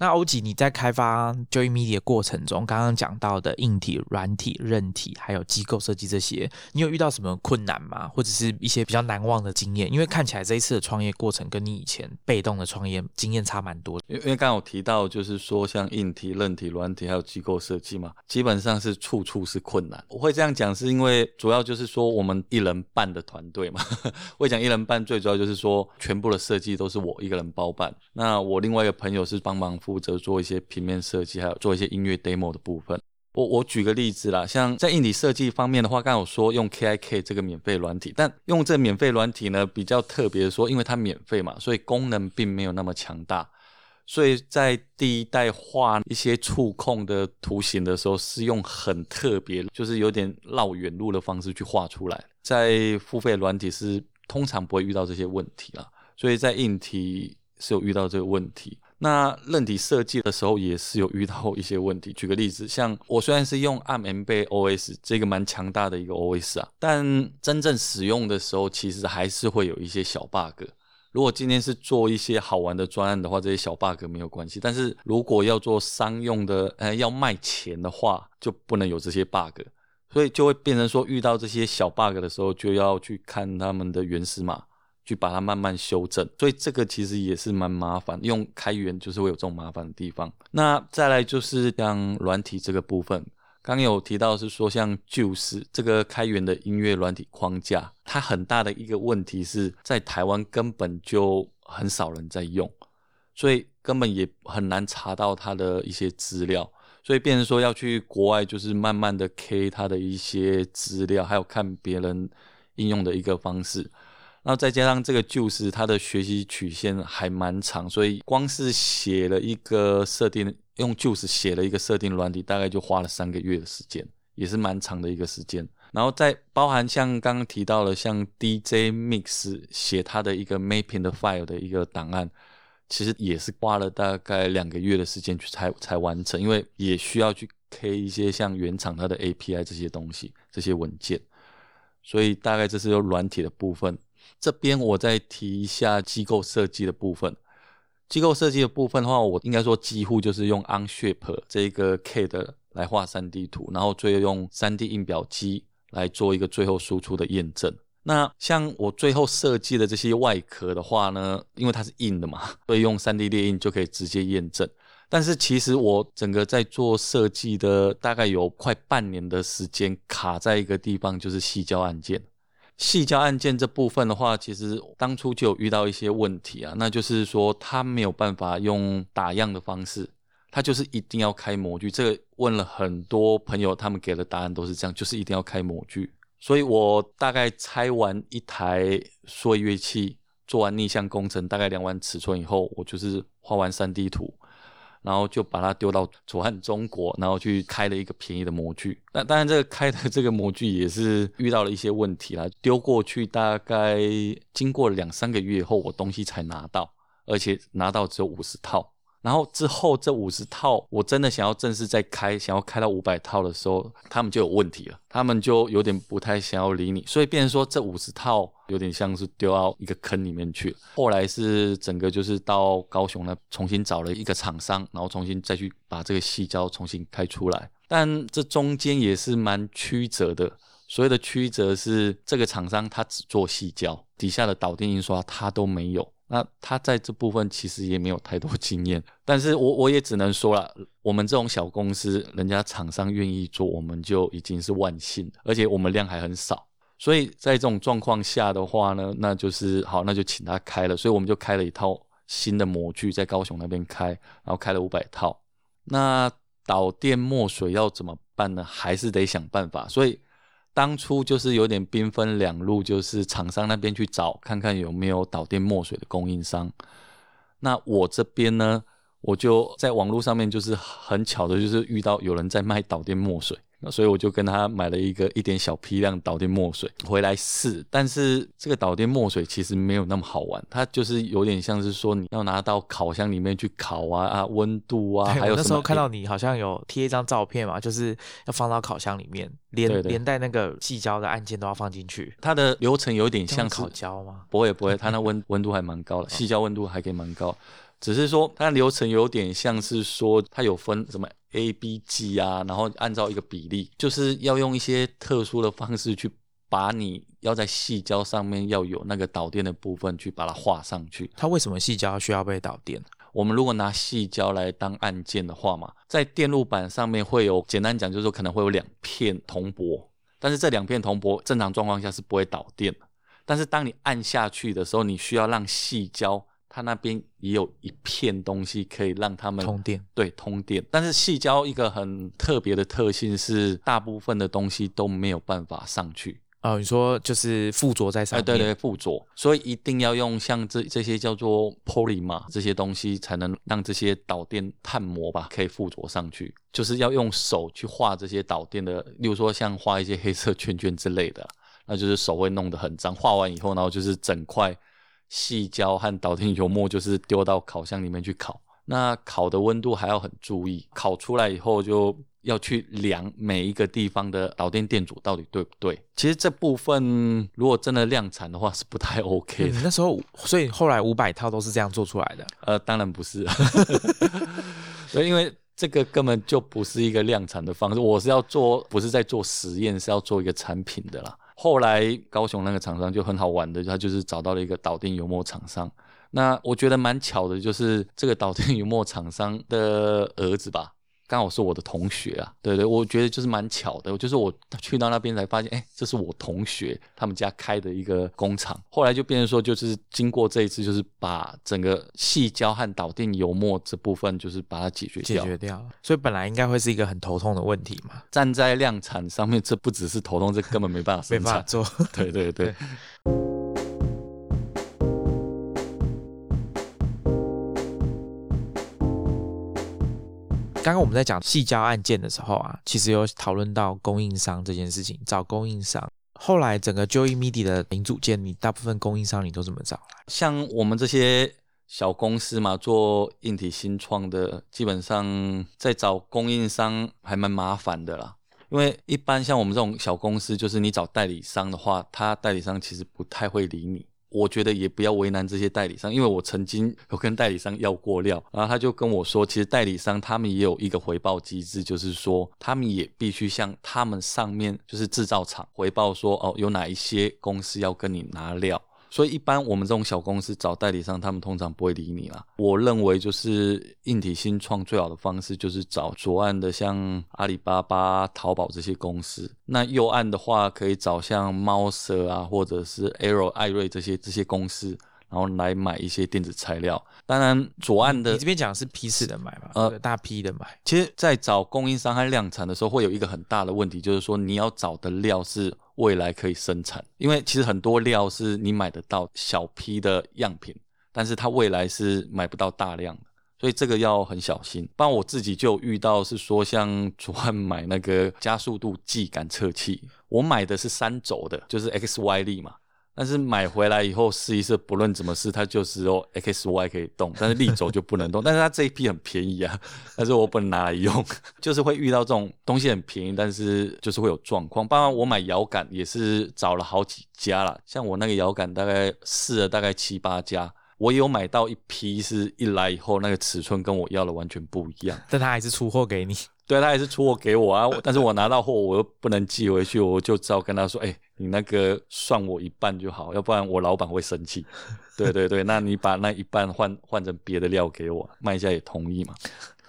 那欧吉，你在开发 Joy Media 过程中，刚刚讲到的硬体、软体、韧体，还有机构设计这些，你有遇到什么困难吗？或者是一些比较难忘的经验？因为看起来这一次的创业过程跟你以前被动的创业经验差蛮多。因为因为刚刚有提到，就是说像硬体、韧体、软体还有机构设计嘛，基本上是处处是困难。我会这样讲，是因为主要就是说我们一人半的团队嘛。(laughs) 我讲一人半，最主要就是说全部的设计都是我一个人包办。那我另外一个朋友是帮忙。负责做一些平面设计，还有做一些音乐 demo 的部分。我我举个例子啦，像在硬体设计方面的话，刚刚有说用 KIK 这个免费软体，但用这免费软体呢比较特别的说，因为它免费嘛，所以功能并没有那么强大。所以在第一代画一些触控的图形的时候，是用很特别，就是有点绕远路的方式去画出来。在付费软体是通常不会遇到这些问题啦，所以在硬体是有遇到这个问题。那韧体设计的时候也是有遇到一些问题。举个例子，像我虽然是用 ARM OS 这个蛮强大的一个 OS 啊，但真正使用的时候，其实还是会有一些小 bug。如果今天是做一些好玩的专案的话，这些小 bug 没有关系。但是如果要做商用的，呃，要卖钱的话，就不能有这些 bug。所以就会变成说，遇到这些小 bug 的时候，就要去看他们的原始码，去把它慢慢修正。所以这个其实也是蛮麻烦，用开源就是会有这种麻烦的地方。那再来就是像软体这个部分，刚有提到是说像 Juice 这个开源的音乐软体框架，它很大的一个问题是在台湾根本就很少人在用，所以根本也很难查到它的一些资料。所以变成说要去国外，就是慢慢的 K 它的一些资料，还有看别人应用的一个方式。然后再加上这个就是它的学习曲线还蛮长，所以光是写了一个设定，用就是写了一个设定软体，大概就花了三个月的时间，也是蛮长的一个时间。然后再包含像刚刚提到了，像 DJ Mix 写它的一个 Mapping 的 file 的一个档案。其实也是花了大概两个月的时间去才才完成，因为也需要去 K 一些像原厂它的 API 这些东西、这些文件，所以大概这是有软体的部分。这边我再提一下机构设计的部分。机构设计的部分的话，我应该说几乎就是用 Onshape 这个 CAD 来画 3D 图，然后最后用 3D 印表机来做一个最后输出的验证。那像我最后设计的这些外壳的话呢，因为它是硬的嘛，所以用 3D 列印就可以直接验证。但是其实我整个在做设计的大概有快半年的时间，卡在一个地方，就是细胶按键。细胶按键这部分的话，其实当初就有遇到一些问题啊，那就是说它没有办法用打样的方式，它就是一定要开模具。这个问了很多朋友，他们给的答案都是这样，就是一定要开模具。所以我大概拆完一台缩乐器，做完逆向工程，大概量完尺寸以后，我就是画完 3D 图，然后就把它丢到楚汉中国，然后去开了一个便宜的模具。那当然，这个开的 (laughs) 这个模具也是遇到了一些问题啦。丢过去大概经过两三个月以后，我东西才拿到，而且拿到只有五十套。然后之后这五十套，我真的想要正式再开，想要开到五百套的时候，他们就有问题了，他们就有点不太想要理你，所以变成说这五十套有点像是丢到一个坑里面去了。后来是整个就是到高雄呢，重新找了一个厂商，然后重新再去把这个细胶重新开出来，但这中间也是蛮曲折的。所谓的曲折是这个厂商他只做细胶，底下的导电印刷他都没有。那他在这部分其实也没有太多 (laughs) 经验，但是我我也只能说了，我们这种小公司，人家厂商愿意做，我们就已经是万幸，而且我们量还很少，所以在这种状况下的话呢，那就是好，那就请他开了，所以我们就开了一套新的模具在高雄那边开，然后开了五百套。那导电墨水要怎么办呢？还是得想办法，所以。当初就是有点兵分两路，就是厂商那边去找看看有没有导电墨水的供应商。那我这边呢，我就在网络上面就是很巧的，就是遇到有人在卖导电墨水。那所以我就跟他买了一个一点小批量导电墨水回来试，但是这个导电墨水其实没有那么好玩，它就是有点像是说你要拿到烤箱里面去烤啊啊温度啊，还有那时候看到你好像有贴一张照片嘛，就是要放到烤箱里面，连连带那个细胶的按键都要放进去。它的流程有点像烤胶吗？不会不会，它那温温度还蛮高的，(laughs) 细胶温度还可以蛮高，只是说它流程有点像是说它有分什么。A、B、G 啊，然后按照一个比例，就是要用一些特殊的方式去把你要在细胶上面要有那个导电的部分去把它画上去。它为什么细胶需要被导电？我们如果拿细胶来当按键的话嘛，在电路板上面会有，简单讲就是说可能会有两片铜箔，但是这两片铜箔正常状况下是不会导电的。但是当你按下去的时候，你需要让细胶。它那边也有一片东西可以让他们通电，对，通电。但是细胶一个很特别的特性是，大部分的东西都没有办法上去。哦，你说就是附着在上面？对对，附着。所以一定要用像这这些叫做 polymer 这些东西，才能让这些导电碳膜吧可以附着上去。就是要用手去画这些导电的，例如说像画一些黑色圈圈之类的，那就是手会弄得很脏。画完以后，然后就是整块。细胶和导电油墨就是丢到烤箱里面去烤，那烤的温度还要很注意，烤出来以后就要去量每一个地方的导电电阻到底对不对。其实这部分如果真的量产的话是不太 OK 的。那时候，所以后来五百套都是这样做出来的。呃，当然不是，(laughs) 所以因为这个根本就不是一个量产的方式，我是要做，不是在做实验，是要做一个产品的啦。后来高雄那个厂商就很好玩的，他就是找到了一个导电油墨厂商。那我觉得蛮巧的，就是这个导电油墨厂商的儿子吧。刚好是我的同学啊，对对，我觉得就是蛮巧的，就是我去到那边才发现，哎，这是我同学他们家开的一个工厂。后来就变成说，就是经过这一次，就是把整个细胶和导电油墨这部分，就是把它解决掉解决掉。所以本来应该会是一个很头痛的问题嘛。站在量产上面，这不只是头痛，这根本没办法没办法做。对 (laughs) 对对。刚刚我们在讲细胶案件的时候啊，其实有讨论到供应商这件事情，找供应商。后来整个 Joy Media 的零组件，你大部分供应商你都怎么找？像我们这些小公司嘛，做硬体新创的，基本上在找供应商还蛮麻烦的啦。因为一般像我们这种小公司，就是你找代理商的话，他代理商其实不太会理你。我觉得也不要为难这些代理商，因为我曾经有跟代理商要过料，然后他就跟我说，其实代理商他们也有一个回报机制，就是说他们也必须向他们上面就是制造厂回报说，哦，有哪一些公司要跟你拿料。所以一般我们这种小公司找代理商，他们通常不会理你啦。我认为就是硬体新创最好的方式就是找左岸的，像阿里巴巴、淘宝这些公司。那右岸的话，可以找像猫舍啊，或者是 Arrow、艾瑞这些这些公司，然后来买一些电子材料。当然左岸的，你这边讲是批次的买嘛？呃，大批的买。其实，在找供应商和量产的时候，会有一个很大的问题，就是说你要找的料是。未来可以生产，因为其实很多料是你买得到小批的样品，但是它未来是买不到大量的，所以这个要很小心。不然我自己就遇到是说，像昨晚买那个加速度计感测器，我买的是三轴的，就是 X Y 力嘛。但是买回来以后试一试，不论怎么试，它就是哦 X Y 可以动，但是立轴就不能动。但是它这一批很便宜啊，但是我不能拿来用，(laughs) 就是会遇到这种东西很便宜，但是就是会有状况。包括我买摇杆也是找了好几家啦，像我那个摇杆大概试了大概七八家，我有买到一批是一来以后那个尺寸跟我要的完全不一样，但他还是出货给你。对他还是出货给我啊，但是我拿到货我又不能寄回去，我就只好跟他说：“哎，你那个算我一半就好，要不然我老板会生气。”对对对，那你把那一半换换成别的料给我，卖家也同意嘛。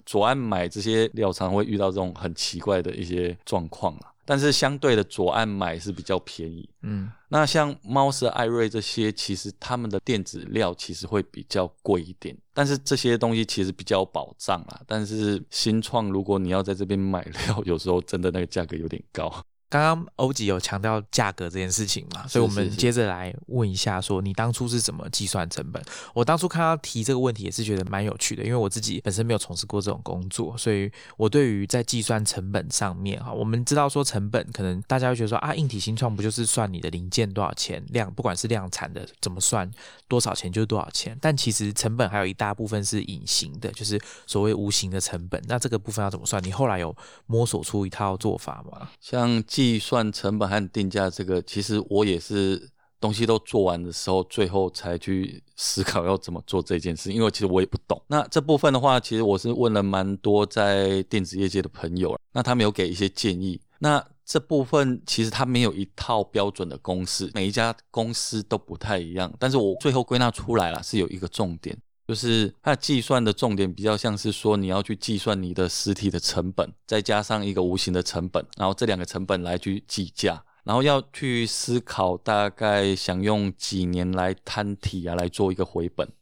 左岸买这些料常会遇到这种很奇怪的一些状况啊。但是相对的，左岸买是比较便宜。嗯，那像猫舍、艾瑞这些，其实他们的电子料其实会比较贵一点。但是这些东西其实比较有保障啊。但是新创，如果你要在这边买料，有时候真的那个价格有点高。刚刚欧吉有强调价格这件事情嘛，所以我们接着来问一下，说你当初是怎么计算成本？我当初看到提这个问题也是觉得蛮有趣的，因为我自己本身没有从事过这种工作，所以我对于在计算成本上面哈，我们知道说成本可能大家会觉得说啊，硬体新创不就是算你的零件多少钱，量不管是量产的怎么算多少钱就是多少钱，但其实成本还有一大部分是隐形的，就是所谓无形的成本。那这个部分要怎么算？你后来有摸索出一套做法吗？像。计算成本和定价这个，其实我也是东西都做完的时候，最后才去思考要怎么做这件事。因为其实我也不懂。那这部分的话，其实我是问了蛮多在电子业界的朋友，那他们有给一些建议。那这部分其实它没有一套标准的公式，每一家公司都不太一样。但是我最后归纳出来了，是有一个重点。就是它计算的重点比较像是说，你要去计算你的实体的成本，再加上一个无形的成本，然后这两个成本来去计价，然后要去思考大概想用几年来摊体啊来做一个回本，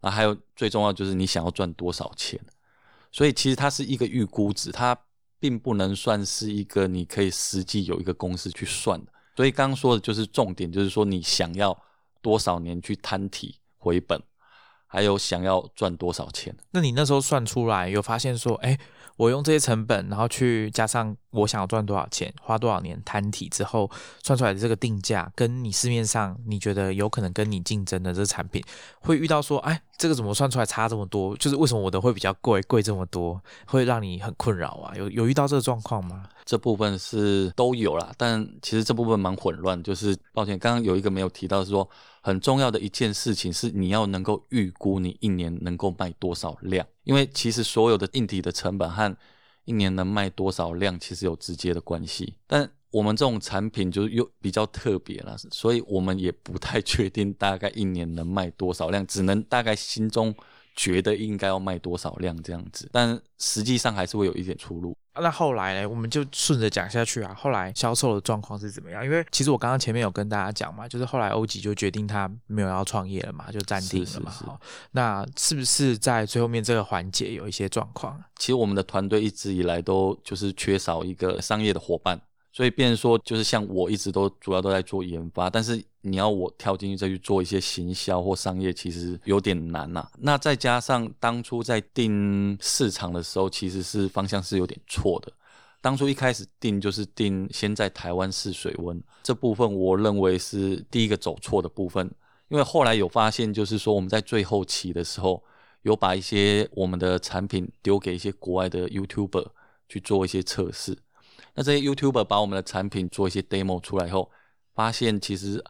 啊，还有最重要就是你想要赚多少钱，所以其实它是一个预估值，它并不能算是一个你可以实际有一个公式去算的。所以刚刚说的就是重点，就是说你想要多少年去摊体回本。还有想要赚多少钱？那你那时候算出来有发现说，哎，我用这些成本，然后去加上我想要赚多少钱，花多少年摊体之后算出来的这个定价，跟你市面上你觉得有可能跟你竞争的这个产品，会遇到说，哎，这个怎么算出来差这么多？就是为什么我的会比较贵，贵这么多，会让你很困扰啊？有有遇到这个状况吗？这部分是都有啦，但其实这部分蛮混乱。就是抱歉，刚刚有一个没有提到，是说。很重要的一件事情是你要能够预估你一年能够卖多少量，因为其实所有的硬体的成本和一年能卖多少量其实有直接的关系。但我们这种产品就是又比较特别了，所以我们也不太确定大概一年能卖多少量，只能大概心中。觉得应该要卖多少量这样子，但实际上还是会有一点出入。那后来呢？我们就顺着讲下去啊。后来销售的状况是怎么样？因为其实我刚刚前面有跟大家讲嘛，就是后来欧吉就决定他没有要创业了嘛，就暂停了嘛。那是不是在最后面这个环节有一些状况？其实我们的团队一直以来都就是缺少一个商业的伙伴。所以，变说就是像我一直都主要都在做研发，但是你要我跳进去再去做一些行销或商业，其实有点难呐。那再加上当初在定市场的时候，其实是方向是有点错的。当初一开始定就是定先在台湾试水温这部分，我认为是第一个走错的部分。因为后来有发现，就是说我们在最后期的时候，有把一些我们的产品丢给一些国外的 YouTuber 去做一些测试。那这些 YouTuber 把我们的产品做一些 demo 出来后，发现其实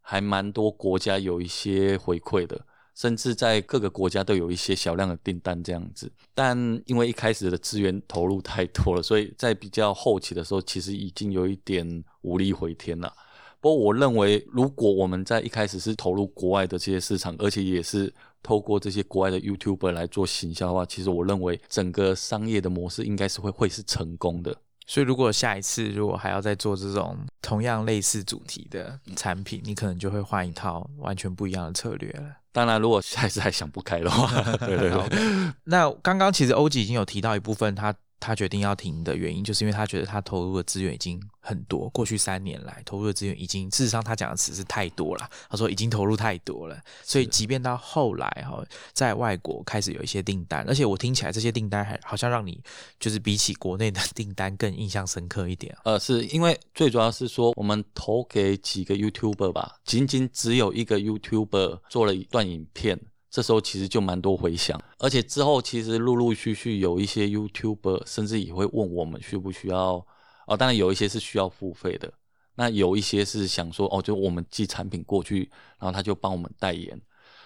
还蛮多国家有一些回馈的，甚至在各个国家都有一些小量的订单这样子。但因为一开始的资源投入太多了，所以在比较后期的时候，其实已经有一点无力回天了。不过我认为，如果我们在一开始是投入国外的这些市场，而且也是透过这些国外的 YouTuber 来做行销的话，其实我认为整个商业的模式应该是会会是成功的。所以，如果下一次如果还要再做这种同样类似主题的产品，你可能就会换一套完全不一样的策略了。当然，如果下一次还想不开的话，(laughs) 对对对。那刚刚其实欧吉已经有提到一部分，他。他决定要停的原因，就是因为他觉得他投入的资源已经很多，过去三年来投入的资源已经，事实上他讲的词是太多了。他说已经投入太多了，所以即便到后来哈，在外国开始有一些订单，而且我听起来这些订单还好像让你就是比起国内的 (laughs) 订单更印象深刻一点。呃，是因为最主要是说我们投给几个 YouTuber 吧，仅仅只有一个 YouTuber 做了一段影片。这时候其实就蛮多回响，而且之后其实陆陆续续有一些 YouTuber 甚至也会问我们需不需要哦，当然有一些是需要付费的，那有一些是想说哦，就我们寄产品过去，然后他就帮我们代言，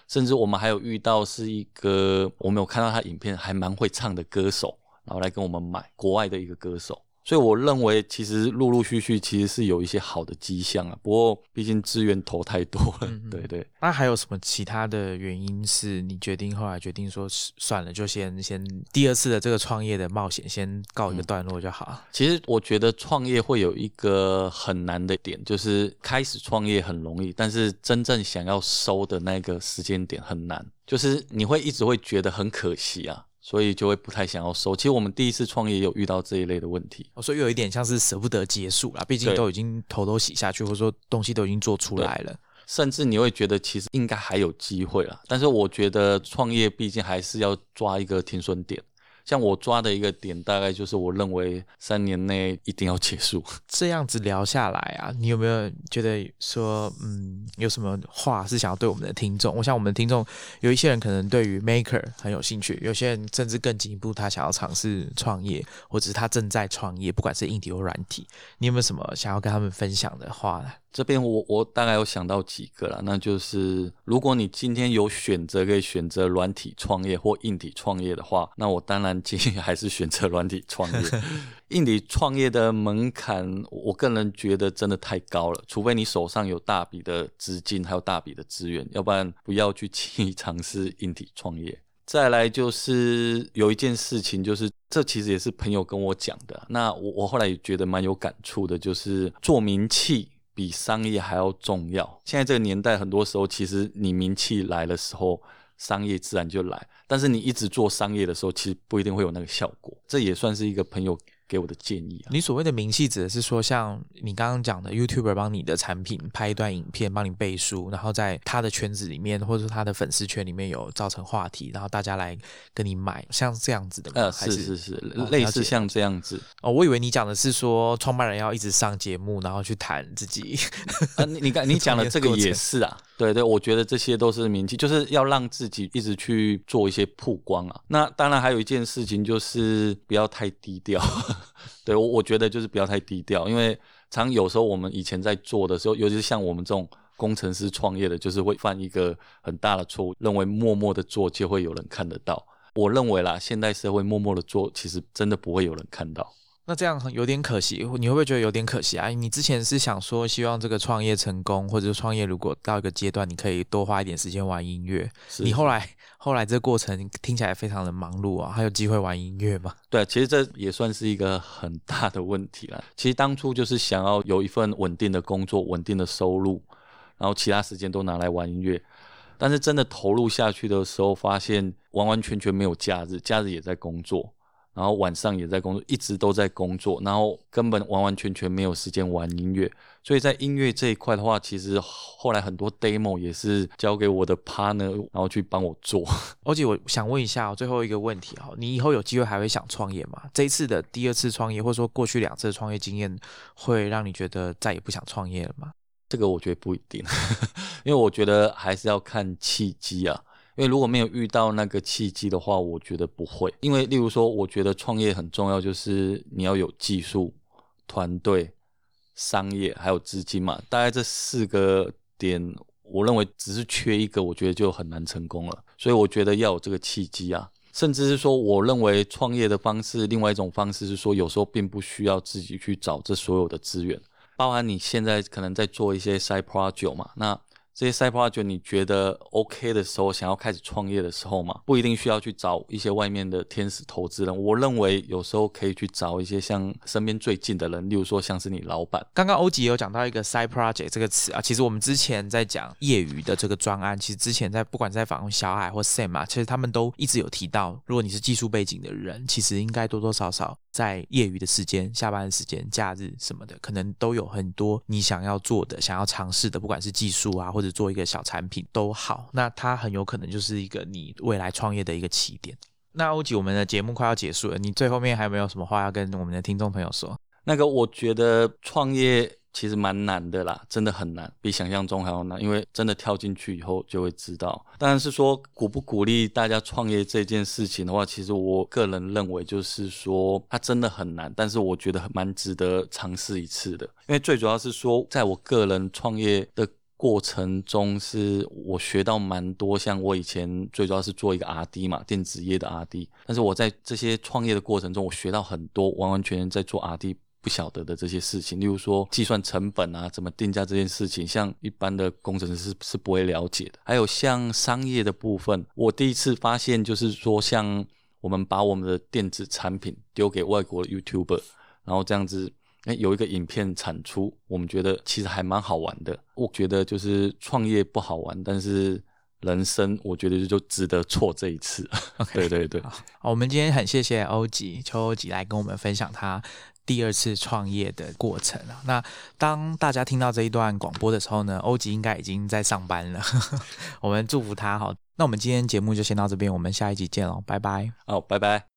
甚至我们还有遇到是一个我们有看到他影片还蛮会唱的歌手，然后来跟我们买国外的一个歌手。所以我认为，其实陆陆续续其实是有一些好的迹象啊。不过，毕竟资源投太多了，对对。那还有什么其他的原因是你决定后来决定说算了，就先先第二次的这个创业的冒险先告一个段落就好？其实我觉得创业会有一个很难的点，就是开始创业很容易，但是真正想要收的那个时间点很难，就是你会一直会觉得很可惜啊。所以就会不太想要收。其实我们第一次创业有遇到这一类的问题，所以有一点像是舍不得结束啦，毕竟都已经头都洗下去，或者说东西都已经做出来了，甚至你会觉得其实应该还有机会啦。但是我觉得创业毕竟还是要抓一个停损点。像我抓的一个点，大概就是我认为三年内一定要结束。(laughs) 这样子聊下来啊，你有没有觉得说，嗯，有什么话是想要对我们的听众？我想我们的听众有一些人可能对于 Maker 很有兴趣，有些人甚至更进一步，他想要尝试创业，或者是他正在创业，不管是硬体或软体，你有没有什么想要跟他们分享的话呢？这边我我大概有想到几个了，那就是如果你今天有选择可以选择软体创业或硬体创业的话，那我当然建议还是选择软体创业。(laughs) 硬体创业的门槛，我个人觉得真的太高了，除非你手上有大笔的资金还有大笔的资源，要不然不要去轻易尝试硬体创业。再来就是有一件事情，就是这其实也是朋友跟我讲的，那我我后来也觉得蛮有感触的，就是做名气。比商业还要重要。现在这个年代，很多时候其实你名气来的时候，商业自然就来。但是你一直做商业的时候，其实不一定会有那个效果。这也算是一个朋友。给我的建议啊，你所谓的名气指的是说，像你刚刚讲的，YouTuber 帮你的产品拍一段影片，帮你背书，然后在他的圈子里面，或者说他的粉丝圈里面有造成话题，然后大家来跟你买，像这样子的吗？呃，是是是，类似像这样子。哦，我以为你讲的是说，创办人要一直上节目，然后去谈自己。啊，你你刚 (laughs) 你讲的这个也是啊，对对，我觉得这些都是名气，就是要让自己一直去做一些曝光啊。那当然还有一件事情就是不要太低调。(laughs) 对，我我觉得就是不要太低调，因为常有时候我们以前在做的时候，尤其是像我们这种工程师创业的，就是会犯一个很大的错误，认为默默的做就会有人看得到。我认为啦，现代社会默默的做，其实真的不会有人看到。那这样有点可惜，你会不会觉得有点可惜啊？你之前是想说，希望这个创业成功，或者创业如果到一个阶段，你可以多花一点时间玩音乐。你后来后来这过程听起来非常的忙碌啊，还有机会玩音乐吗？对，其实这也算是一个很大的问题了。其实当初就是想要有一份稳定的工作、稳定的收入，然后其他时间都拿来玩音乐。但是真的投入下去的时候，发现完完全全没有假日，假日也在工作。然后晚上也在工作，一直都在工作，然后根本完完全全没有时间玩音乐。所以在音乐这一块的话，其实后来很多 demo 也是交给我的 partner，然后去帮我做。而且我想问一下最后一个问题哈，你以后有机会还会想创业吗？这一次的第二次创业，或者说过去两次的创业经验，会让你觉得再也不想创业了吗？这个我觉得不一定，(laughs) 因为我觉得还是要看契机啊。因为如果没有遇到那个契机的话，我觉得不会。因为例如说，我觉得创业很重要，就是你要有技术、团队、商业还有资金嘛。大概这四个点，我认为只是缺一个，我觉得就很难成功了。所以我觉得要有这个契机啊，甚至是说，我认为创业的方式，另外一种方式是说，有时候并不需要自己去找这所有的资源，包含你现在可能在做一些 side project 嘛，那。这些 side project 你觉得 OK 的时候，想要开始创业的时候嘛，不一定需要去找一些外面的天使投资人。我认为有时候可以去找一些像身边最近的人，例如说像是你老板。刚刚欧吉有讲到一个 side project 这个词啊，其实我们之前在讲业余的这个专案，其实之前在不管在访问小海或 Sam 啊，其实他们都一直有提到，如果你是技术背景的人，其实应该多多少少在业余的时间、下班的时间、假日什么的，可能都有很多你想要做的、想要尝试的，不管是技术啊或者。做一个小产品都好，那它很有可能就是一个你未来创业的一个起点。那欧吉，我们的节目快要结束了，你最后面还有没有什么话要跟我们的听众朋友说？那个，我觉得创业其实蛮难的啦，真的很难，比想象中还要难。因为真的跳进去以后就会知道。但是说鼓不鼓励大家创业这件事情的话，其实我个人认为就是说它真的很难，但是我觉得蛮值得尝试一次的。因为最主要是说，在我个人创业的。过程中是我学到蛮多，像我以前最主要是做一个 R D 嘛，电子业的 R D。但是我在这些创业的过程中，我学到很多完完全全在做 R D 不晓得的这些事情，例如说计算成本啊，怎么定价这件事情，像一般的工程师是不会了解的。还有像商业的部分，我第一次发现就是说，像我们把我们的电子产品丢给外国的 YouTuber，然后这样子。哎，有一个影片产出，我们觉得其实还蛮好玩的。我觉得就是创业不好玩，但是人生我觉得就值得错这一次。(laughs) 对对对，好，我们今天很谢谢欧吉邱欧吉来跟我们分享他第二次创业的过程啊。那当大家听到这一段广播的时候呢，欧吉应该已经在上班了。(laughs) 我们祝福他好。那我们今天节目就先到这边，我们下一集见喽，拜拜。好，拜拜。